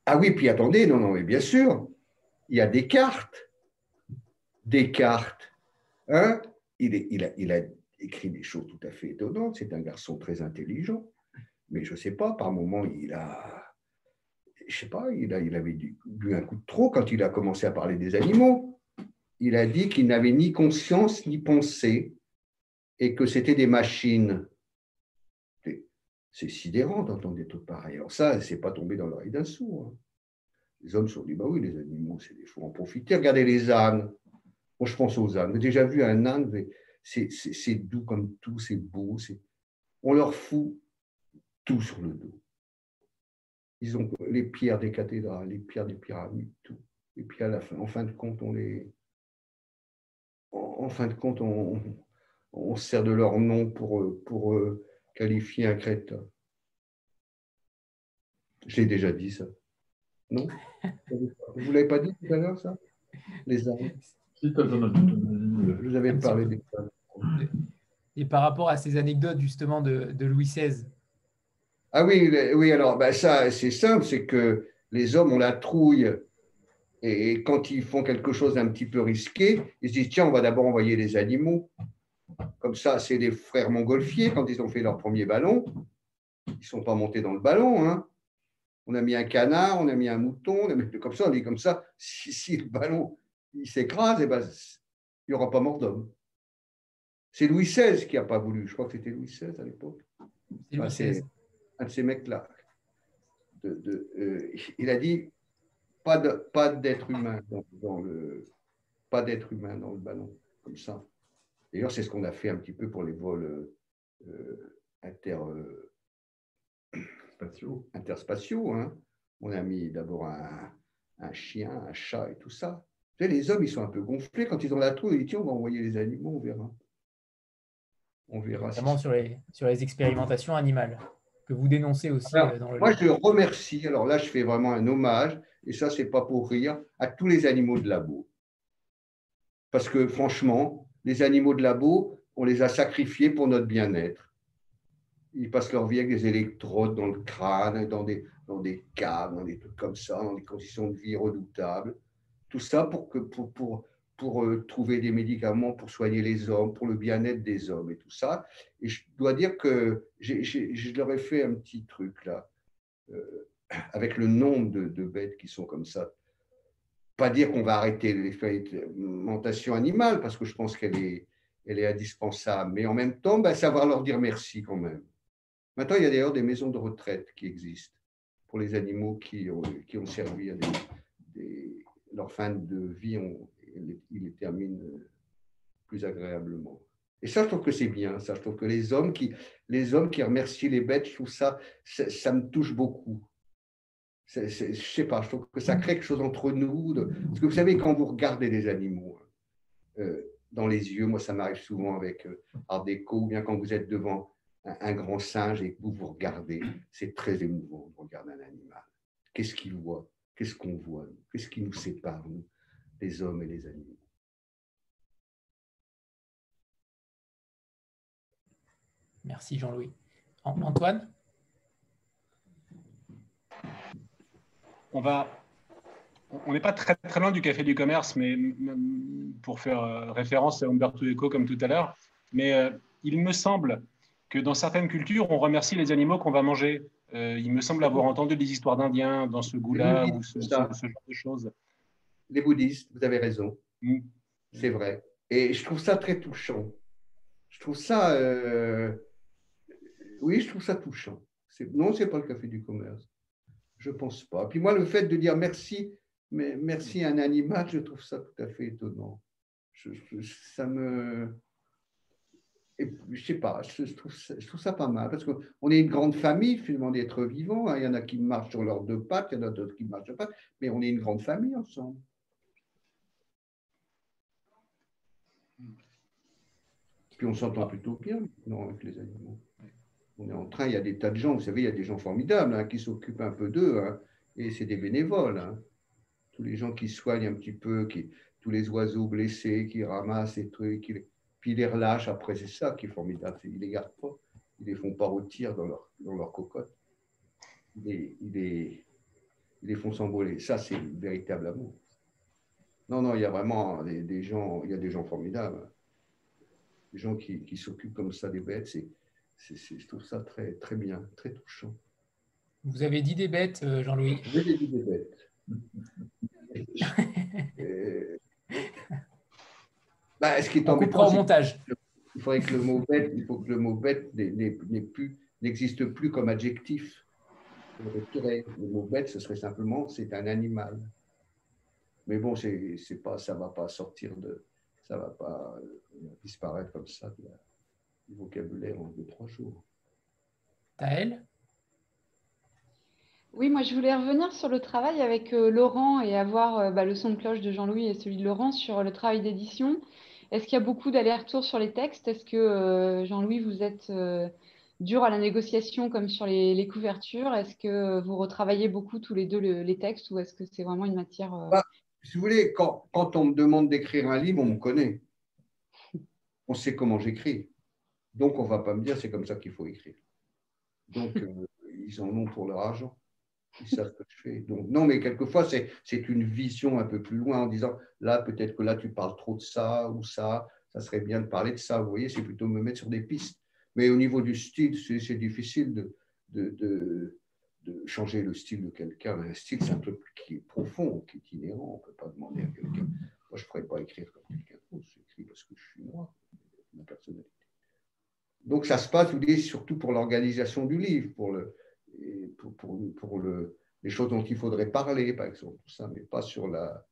Ah oui, puis attendez, non, non, mais bien sûr, il y a Descartes. Descartes, hein, il, a, écrit des choses tout à fait étonnantes. C'est un garçon très intelligent, mais je ne sais pas, par moments, il a, je sais pas, il, avait bu un coup de trop quand il a commencé à parler des animaux. Il a dit qu'il n'avait ni conscience ni pensée et que c'était des machines. C'est sidérant d'entendre des trucs pareils. Alors ça, c'est pas tombé dans l'oreille d'un sourd. Hein. Les hommes se sont dit, bah oui, les animaux, c'est des faut en profiter. Regardez les ânes. Moi, je pense aux ânes. J'ai déjà vu un âne, c'est doux comme tout, c'est beau. On leur fout tout sur le dos. Ils ont les pierres des cathédrales, les pierres des pyramides, tout. Et puis à la fin, en fin de compte, on les. En, fin de compte, on, on, sert de leur nom pour, pour qualifier un crétin. J'ai déjà dit ça. Non? <laughs> Vous ne l'avez pas dit tout à l'heure, ça? Les âmes Vous avez parlé des Et par rapport à ces anecdotes justement de, de Louis XVI, ah oui, oui alors ben ça, c'est simple, c'est que les hommes ont la trouille et quand ils font quelque chose d'un petit peu risqué, ils se disent tiens, on va d'abord envoyer les animaux. Comme ça, c'est les frères montgolfiers, quand ils ont fait leur premier ballon, ils ne sont pas montés dans le ballon. Hein. On a mis un canard, on a mis un mouton, on a mis comme ça, on dit comme ça, <laughs> si, le ballon il s'écrase, eh ben, il n'y aura pas mort d'homme. C'est Louis XVI qui n'a pas voulu, je crois que c'était Louis XVI à l'époque. C'est un de ces mecs-là. Euh, il a dit pas de, pas d'être humain dans, le pas d'être humain dans le ballon comme ça. D'ailleurs, c'est ce qu'on a fait un petit peu pour les vols euh, inter, euh, interspatiaux. Hein. On a mis d'abord un, un, chien, un chat et tout ça. Les hommes, ils sont un peu gonflés quand ils ont la trouille. Ils disent on va envoyer les animaux, on verra. On verra. Notamment sur, les, sur les expérimentations animales que vous dénoncez aussi euh, dans le Moi, je remercie, alors là, je fais vraiment un hommage, et ça, c'est pas pour rire, à tous les animaux de labo. Parce que franchement, les animaux de labo, on les a sacrifiés pour notre bien-être. Ils passent leur vie avec des électrodes dans le crâne, dans des, dans des caves, dans des trucs comme ça, dans des conditions de vie redoutables. Tout ça pour, que, pour, pour, pour euh, trouver des médicaments pour soigner les hommes, pour le bien-être des hommes et tout ça. Et je dois dire que je leur ai fait un petit truc là, euh, avec le nombre de, bêtes qui sont comme ça. Pas dire qu'on va arrêter l'expérimentation animale, parce que je pense qu'elle est, elle est indispensable, mais en même temps, ben, savoir leur dire merci quand même. Maintenant, il y a d'ailleurs des maisons de retraite qui existent pour les animaux qui ont, qui ont servi à des, leur fin de vie ont, il les termine euh, plus agréablement. Et ça, je trouve que c'est bien. Ça, je trouve que les hommes qui, les hommes qui remercient les bêtes, je trouve ça, ça, me touche beaucoup. je ne sais pas, je trouve que ça crée quelque chose entre nous. parce que vous savez, quand vous regardez des animaux euh, dans les yeux, moi, ça m'arrive souvent avec euh, Art Deco, ou bien quand vous êtes devant un, grand singe et que vous vous regardez, c'est très émouvant de regarder un animal. Qu'est-ce qu'il voit? Qu'est-ce qu'on voit Qu'est-ce qui nous sépare, nous les hommes et les animaux? Merci Jean-Louis. Antoine? On va. On n'est pas très, très loin du café du commerce, mais pour faire euh, référence à Umberto Eco comme tout à l'heure, mais euh, il me semble que dans certaines cultures, on remercie les animaux qu'on va manger. Euh, il me semble avoir entendu des histoires d'Indiens dans ce goût-là ou ce, genre de choses les bouddhistes, vous avez raison. Mm. C'est vrai. Et je trouve ça très touchant. Je trouve ça. Euh, oui, je trouve ça touchant. Non, ce n'est pas le café du commerce. Je ne pense pas. Puis moi, le fait de dire merci, mais merci à un animal, je trouve ça tout à fait étonnant. ça me. Et, je sais pas, je trouve, ça, pas mal, parce qu'on est une grande famille, finalement, d'êtres vivants. Hein. Il y en a qui marchent sur leurs deux pattes, il y en a d'autres qui marchent pas, mais on est une grande famille ensemble. Puis on s'entend plutôt bien non, avec les animaux. On est en train, il y a des tas de gens, vous savez, il y a des gens formidables hein, qui s'occupent un peu d'eux, hein, et c'est des bénévoles. Tous les gens qui soignent un petit peu, qui, tous les oiseaux blessés, qui ramassent les trucs, qui, puis ils les relâchent après, c'est ça qui est formidable. Ils ne les gardent pas, ils les font pas rôtir dans leur, dans leur cocotte. Ils les, les font s'envoler. Ça, c'est le véritable amour. Non, non, il y a vraiment des, gens, il y a des gens formidables. Des gens qui, qui s'occupent comme ça des bêtes. C'est, je trouve ça très, très bien, très touchant. Vous avez dit des bêtes, euh, Jean-Louis? J'ai dit des bêtes. <laughs> bah, ce qui est On coupera au montage. Il faudrait que le mot bête, il faut que le mot bête n'existe plus comme adjectif. Le mot bête, ce serait simplement c'est un animal. Mais bon, c'est, pas, ça ne va pas sortir de. Ça ne va pas euh, disparaître comme ça du vocabulaire en deux, trois jours. Taël? Oui, moi je voulais revenir sur le travail avec euh, Laurent et avoir euh, bah, le son de cloche de Jean-Louis et celui de Laurent sur le travail d'édition. Est-ce qu'il y a beaucoup d'allers-retours sur les textes? Est-ce que Jean-Louis, vous êtes dur à la négociation comme sur les, couvertures? Est-ce que vous retravaillez beaucoup tous les deux les textes ou est-ce que c'est vraiment une matière euh, bah, Si vous voulez, quand, on me demande d'écrire un livre, on me connaît. On sait comment j'écris. Donc, on ne va pas me dire c'est comme ça qu'il faut écrire. Donc, euh, ils en ont pour leur argent. Ils savent ce que je fais. Donc, non, mais quelquefois, c'est une vision un peu plus loin en disant là, peut-être que là, tu parles trop de ça ou ça. Ça serait bien de parler de ça. Vous voyez, c'est plutôt me mettre sur des pistes. Mais au niveau du style, c'est difficile de, de, de, changer le style de quelqu'un. Un style, c'est un truc qui est profond, qui est inhérent. On ne peut pas demander à quelqu'un. Moi, je ne pourrais pas écrire comme quelqu'un d'autre. J'écris parce que je suis moi, ma personnalité. Donc, ça se passe, vous dites, surtout pour l'organisation du livre, pour, le, pour, pour, le, les choses dont il faudrait parler, par exemple, tout ça, mais pas sur la,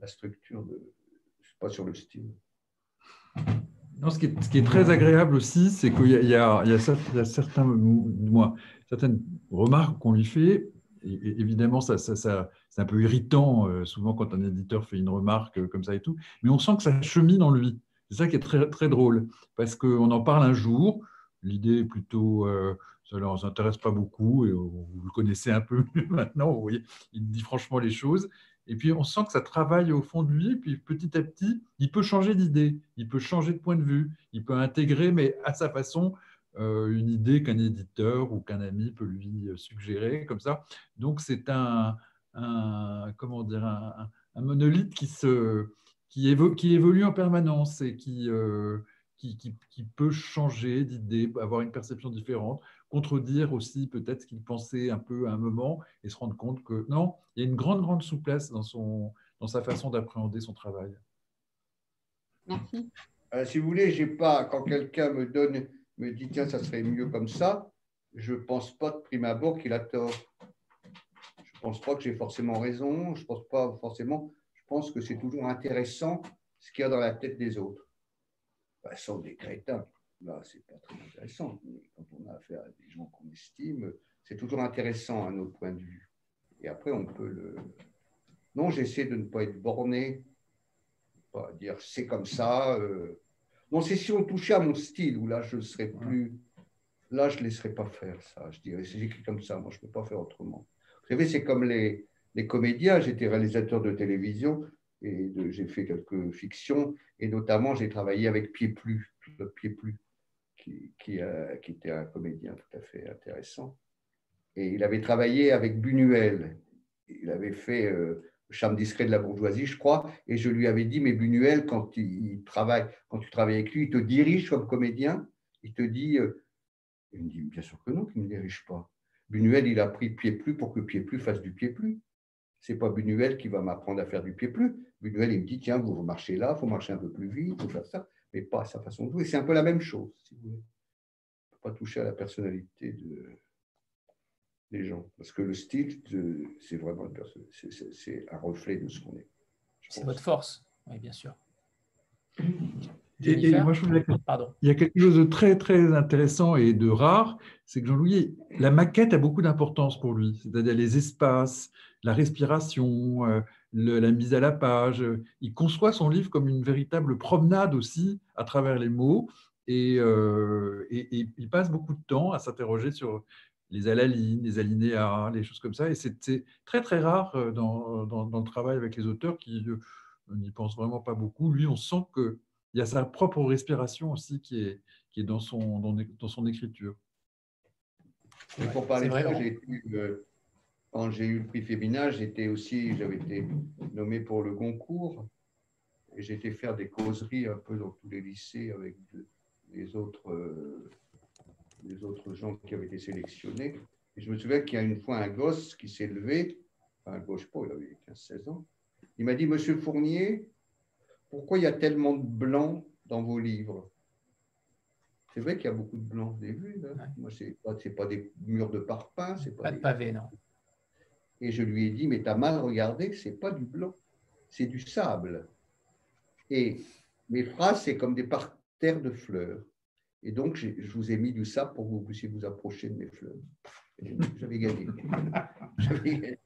la structure, de, pas sur le style. Non, ce, qui est, très agréable aussi, c'est qu'il y, a, certains, moi, certaines remarques qu'on lui fait. Évidemment, ça, c'est un peu irritant euh, souvent quand un éditeur fait une remarque euh, comme ça et tout. Mais on sent que ça chemine en lui. C'est ça qui est très, très drôle. Parce qu'on en parle un jour. L'idée est plutôt. Euh, ça ne leur intéresse pas beaucoup. Et vous le connaissez un peu <laughs> maintenant. Vous voyez, il dit franchement les choses. Et puis, on sent que ça travaille au fond de lui. Et puis, petit à petit, il peut changer d'idée, il peut changer de point de vue, il peut intégrer, mais à sa façon, euh, une idée qu'un éditeur ou qu'un ami peut lui suggérer, comme ça. Donc, c'est un, comment dire, un, monolithe qui, se, qui, évolue, en permanence et euh, qui, qui, peut changer d'idée, avoir une perception différente contredire aussi peut-être ce qu'il pensait un peu à un moment et se rendre compte que non, il y a une grande, grande souplesse dans, son, dans sa façon d'appréhender son travail. Merci. Euh, si vous voulez, j'ai pas, quand quelqu'un me donne, me dit tiens, ça serait mieux comme ça, je ne pense pas de prime abord qu'il a tort. Je ne pense pas que j'ai forcément raison, je ne pense pas forcément, je pense que c'est toujours intéressant ce qu'il y a dans la tête des autres. Sauf des crétins là, c'est pas très intéressant. Mais quand on a affaire à des gens qu'on estime, c'est toujours intéressant à notre point de vue. Et après, on peut le. Non, j'essaie de ne pas être borné, pas dire c'est comme ça. Euh. Non, c'est si on touchait à mon style, où là, je ne serais plus. Là, je ne laisserais pas faire ça. Je dirais, c'est écrit comme ça, moi, je ne peux pas faire autrement. Vous savez, c'est comme les, les comédiens. J'étais réalisateur de télévision et j'ai fait quelques fictions, et notamment, j'ai travaillé avec Pied Plus qui, qui, était un comédien tout à fait intéressant. Et il avait travaillé avec Buñuel. Il avait fait euh, charme discret de la bourgeoisie, je crois. Et je lui avais dit, mais Buñuel, quand il, travaille, quand tu travailles avec lui, il te dirige comme comédien. Il te dit, euh, il me dit, bien sûr que non, qu'il ne me dirige pas. Buñuel, il a pris pied plus pour que pied plus fasse du pied plus. C'est pas Buñuel qui va m'apprendre à faire du pied plus. Buñuel, il me dit, tiens, vous marchez là, il faut marcher un peu plus vite, il faut faire ça mais pas à sa façon de jouer. C'est un peu la même chose, si vous voulez. On ne peut pas toucher à la personnalité de, des gens, parce que le style, c'est vraiment c'est un reflet de ce qu'on est. C'est votre force, oui, bien sûr. Et, moi, je Pardon. Il y a quelque chose de très, très intéressant et de rare, c'est que Jean-Louis, la maquette a beaucoup d'importance pour lui, c'est-à-dire les espaces, la respiration, euh, la mise à la page. Il conçoit son livre comme une véritable promenade aussi à travers les mots. Et, et il passe beaucoup de temps à s'interroger sur les alalines, les alinéas, les choses comme ça. Et c'est très, très rare euh, dans, dans, le travail avec les auteurs qui euh, n'y pensent vraiment pas beaucoup. Lui, on sent qu'il y a sa propre respiration aussi qui est, qui est dans, son, dans, son écriture. pour parler de ça, euh, quand j'ai eu le prix Féminin, j'étais aussi, j'avais été nommé pour le concours et été faire des causeries un peu dans tous les lycées avec les autres les autres gens qui avaient été sélectionnés. Et je me souviens qu'il y a une fois un gosse qui s'est levé, enfin un gosse pas, il avait 15-16 ans. Il m'a dit, Monsieur Fournier, pourquoi il y a tellement de blanc dans vos livres? C'est vrai qu'il y a beaucoup de blanc, vous avez vu Moi, ce n'est pas, pas, des murs de parpaing. Pas, pas de pavés, non. Et je lui ai dit, mais tu as mal regardé, c'est pas du blanc, c'est du sable. Et mes phrases, c'est comme des parterres de fleurs. Et donc, je vous ai mis du sable pour que vous puissiez vous approcher de mes fleurs. J'avais gagné. <laughs> gagné.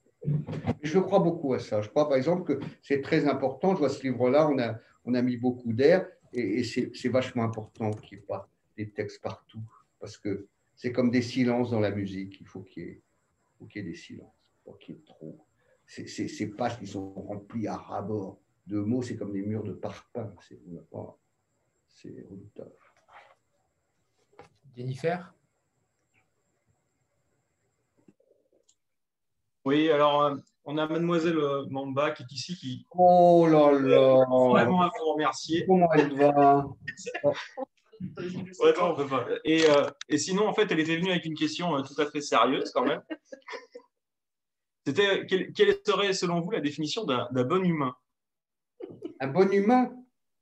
Je crois beaucoup à ça. Je crois, par exemple, que c'est très important. Je vois ce livre-là, on a, on a mis beaucoup d'air et, c'est vachement important qu'il n'y ait pas des textes partout parce que c'est comme des silences dans la musique. Il faut qu'il y, ait, qu y ait des silences, pas qu'il y ait trop. Ces pages qui sont remplies à rabord de mots, c'est comme des murs de parpaing. C'est redoutable. Jennifer? Oui, alors euh, on a mademoiselle euh, Mamba qui est ici qui. Oh là là Vraiment à vous remercier. Comment elle va? Ouais, on peut pas. Et, euh, et, sinon, en fait, elle était venue avec une question tout à fait sérieuse quand même. C'était quelle, quelle, serait, selon vous, la définition d'un bon humain? Un bon humain?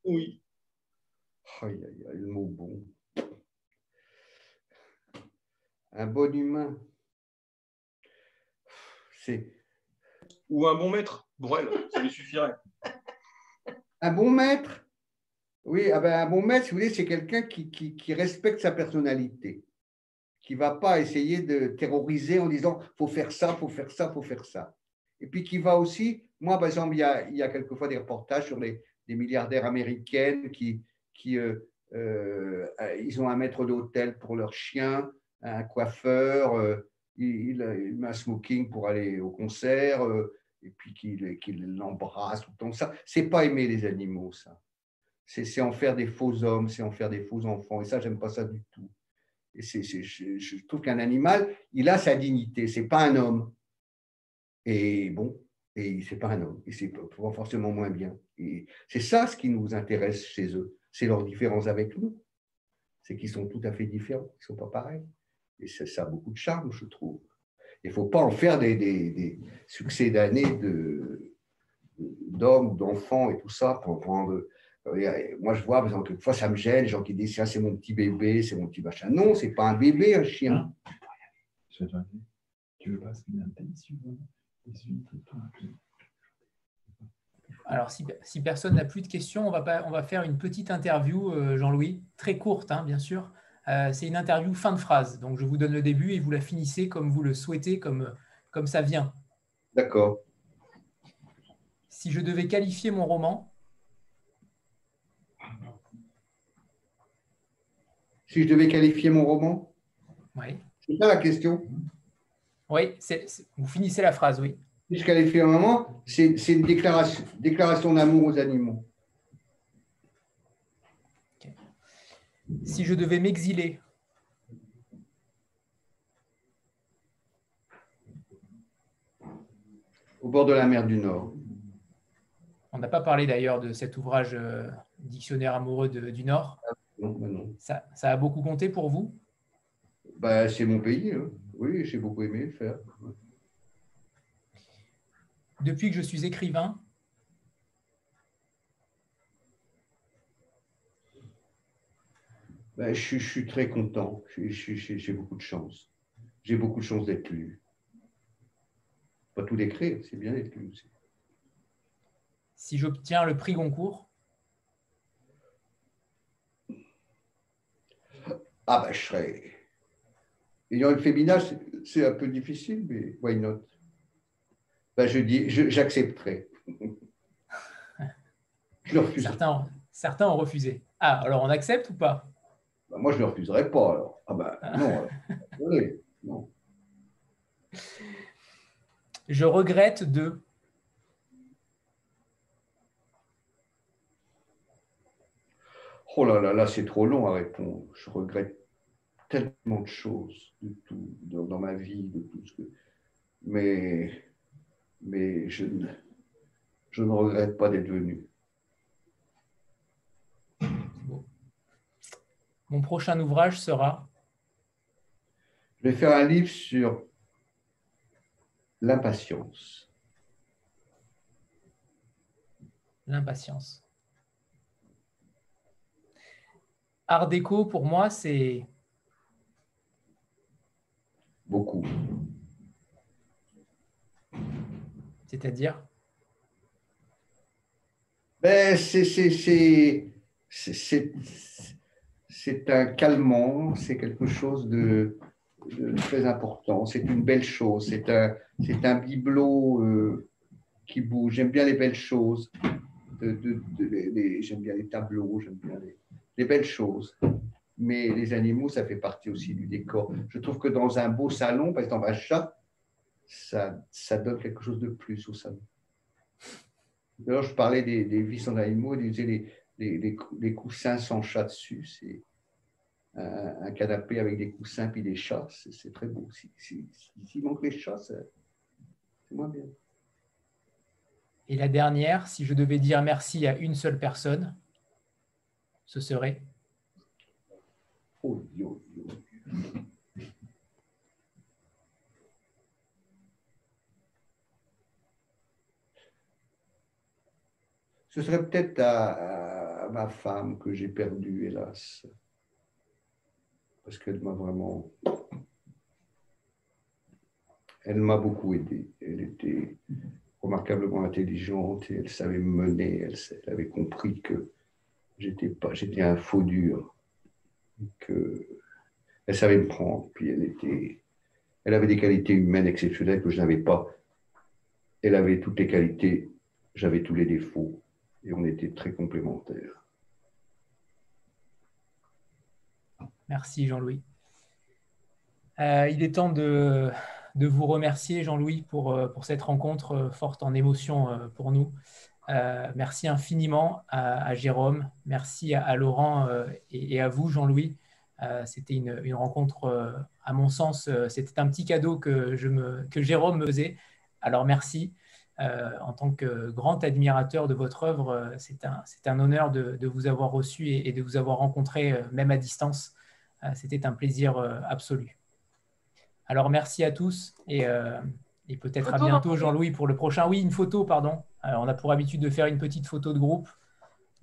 Oui. Aïe, aïe, aïe, le mot bon un bon humain? C'est. Ou un bon maître, Brel, ça lui suffirait. <laughs> Un bon maître? Oui, ah ben, un bon maître, si vous voulez, c'est quelqu'un qui, qui, respecte sa personnalité, qui ne va pas essayer de terroriser en disant faut faire ça, faut faire ça, faut faire ça. Et puis qui va aussi, moi par exemple, il y a, quelquefois des reportages sur les, des milliardaires américaines qui, qui euh, euh, ils ont un maître d'hôtel pour leurs chiens, un coiffeur, euh, il, met un smoking pour aller au concert, euh, et puis qu'il l'embrasse tout le temps. Ça, c'est pas aimer les animaux, ça. C'est en faire des faux hommes, c'est en faire des faux enfants. Et ça, j'aime pas ça du tout. Je, trouve qu'un animal, il a sa dignité. C'est pas un homme. Et bon, et c'est pas un homme. Et c'est forcément moins bien. Et c'est ça ce qui nous intéresse chez eux. C'est leur différence avec nous. C'est qu'ils sont tout à fait différents. Ils sont pas pareils. Et ça, a beaucoup de charme, je trouve. Il ne faut pas en faire des, succès d'années d'hommes, d'enfants et tout ça pour prendre. Moi, je vois, par exemple, quelquefois, ça me gêne, les gens qui disent c'est mon petit bébé, c'est mon petit machin. Non, c'est pas un bébé, un chien. Tu veux pas alors, si, si personne n'a plus de questions, on va, pas, on va faire une petite interview, euh, Jean-Louis, très courte, hein, bien sûr, euh, c'est une interview fin de phrase. Donc, je vous donne le début et vous la finissez comme vous le souhaitez, comme, comme ça vient. D'accord. Si je devais qualifier mon roman. Si je devais qualifier mon roman Oui. C'est ça la question Oui, vous finissez la phrase, oui. Si je qualifie un roman, c'est une déclaration, déclaration d'amour aux animaux. si je devais m'exiler Au bord de la mer du Nord. On n'a pas parlé d'ailleurs de cet ouvrage euh, Dictionnaire amoureux du Nord. Non. Ça, a beaucoup compté pour vous? Bah, C'est mon pays. Hein. Oui, j'ai beaucoup aimé le faire. Depuis que je suis écrivain, Ben, je, suis très content. J'ai beaucoup de chance. J'ai beaucoup de chance d'être lu. Pas tout d'écrire, c'est bien d'être lu aussi. Si j'obtiens le prix Goncourt Ah ben je serais. Ayant le féminin, c'est un peu difficile, mais why not? Ben, Je dis, j'accepterai. <laughs> Je le refuse. Certains, certains ont refusé. Ah, alors on accepte ou pas? Bah, Moi, je ne refuserai pas. Alors. Ah ben non, euh, non. Je regrette de. Oh là là, là, c'est trop long à répondre. Je regrette tellement de choses de tout, dans, ma vie, de tout ce que. Mais, mais je, ne, je ne regrette pas d'être venu. Mon prochain ouvrage sera Je vais faire un livre sur l'impatience. L'impatience. Art déco, pour moi, c'est... Beaucoup. C'est-à-dire ben, C'est un calmant, c'est quelque chose de, très important, c'est une belle chose, c'est un, un bibelot euh, qui bouge. J'aime bien les belles choses, j'aime bien les tableaux, j'aime bien les, belles choses. Mais les animaux, ça fait partie aussi du décor. Je trouve que dans un beau salon, par exemple un chat, ça, ça donne quelque chose de plus au salon. D'ailleurs, je parlais des, des vies sans animaux, les, les, les, coussins sans chat dessus. C'est un, canapé avec des coussins puis des chats, c'est très beau. S'il si, manque les chats, c'est moins bien. Et la dernière, si je devais dire merci à une seule personne, ce serait Ce serait peut-être à, ma femme que j'ai perdue, hélas parce qu'elle m'a vraiment... Elle m'a beaucoup aidé. Elle était remarquablement intelligente et elle savait me mener. Elle, avait compris que j'étais pas, j'étais un faux dur, elle savait me prendre. Elle avait des qualités humaines exceptionnelles que je n'avais pas. Elle avait toutes les qualités, j'avais tous les défauts et on était très complémentaires. Merci Jean-Louis. Euh, il est temps de, vous remercier Jean-Louis pour, euh, pour, cette rencontre euh, forte en émotion pour nous. Merci infiniment à, Jérôme, merci à, Laurent et, à vous Jean-Louis. c'était une, rencontre, à mon sens, c'était un petit cadeau que, Jérôme me faisait. Alors merci. en tant que grand admirateur de votre œuvre, c'est un, honneur de, vous avoir reçu et, et, de vous avoir rencontré, même à distance. Euh, c'était un plaisir euh, absolu. Alors merci à tous et, euh, peut-être à bientôt Jean-Louis pour le prochain. Oui, une photo, pardon. on a pour habitude de faire une petite photo de groupe.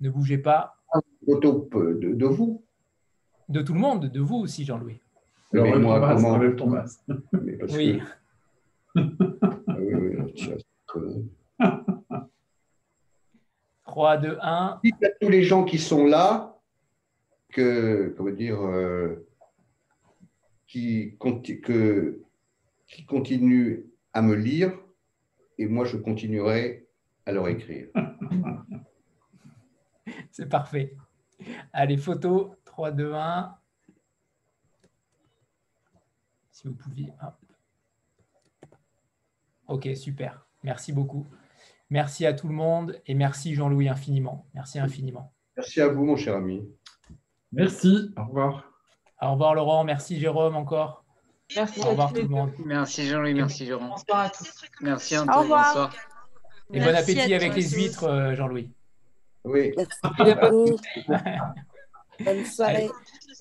Ne bougez pas. Une photo de, vous De tout le monde, de vous aussi Jean-Louis. Alors, moi, comment... avec Thomas. oui. Ah oui, 3, 2, 1. Dites à tous les gens qui sont là que, comment dire, euh, qui, que, qui continue à me lire et moi je continuerai à leur écrire. <laughs> C'est parfait. Allez, photo 3, 2, 1. Si vous pouviez. Ok, super. Merci beaucoup. Merci à tout le monde et merci Jean-Louis infiniment. Merci infiniment. Merci à vous, mon cher ami. Merci. Au revoir. Au revoir, Laurent. Merci, Jérôme, encore. Merci. Au revoir, tout le monde. Merci, Jean-Louis. Merci, Jérôme. Bonsoir à tous. Merci, Antoine. Bonsoir. Et bon appétit avec les huîtres, euh, Jean-Louis. Oui. Bonne soirée.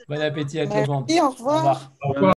bon appétit à tout le monde. Au revoir. Au revoir.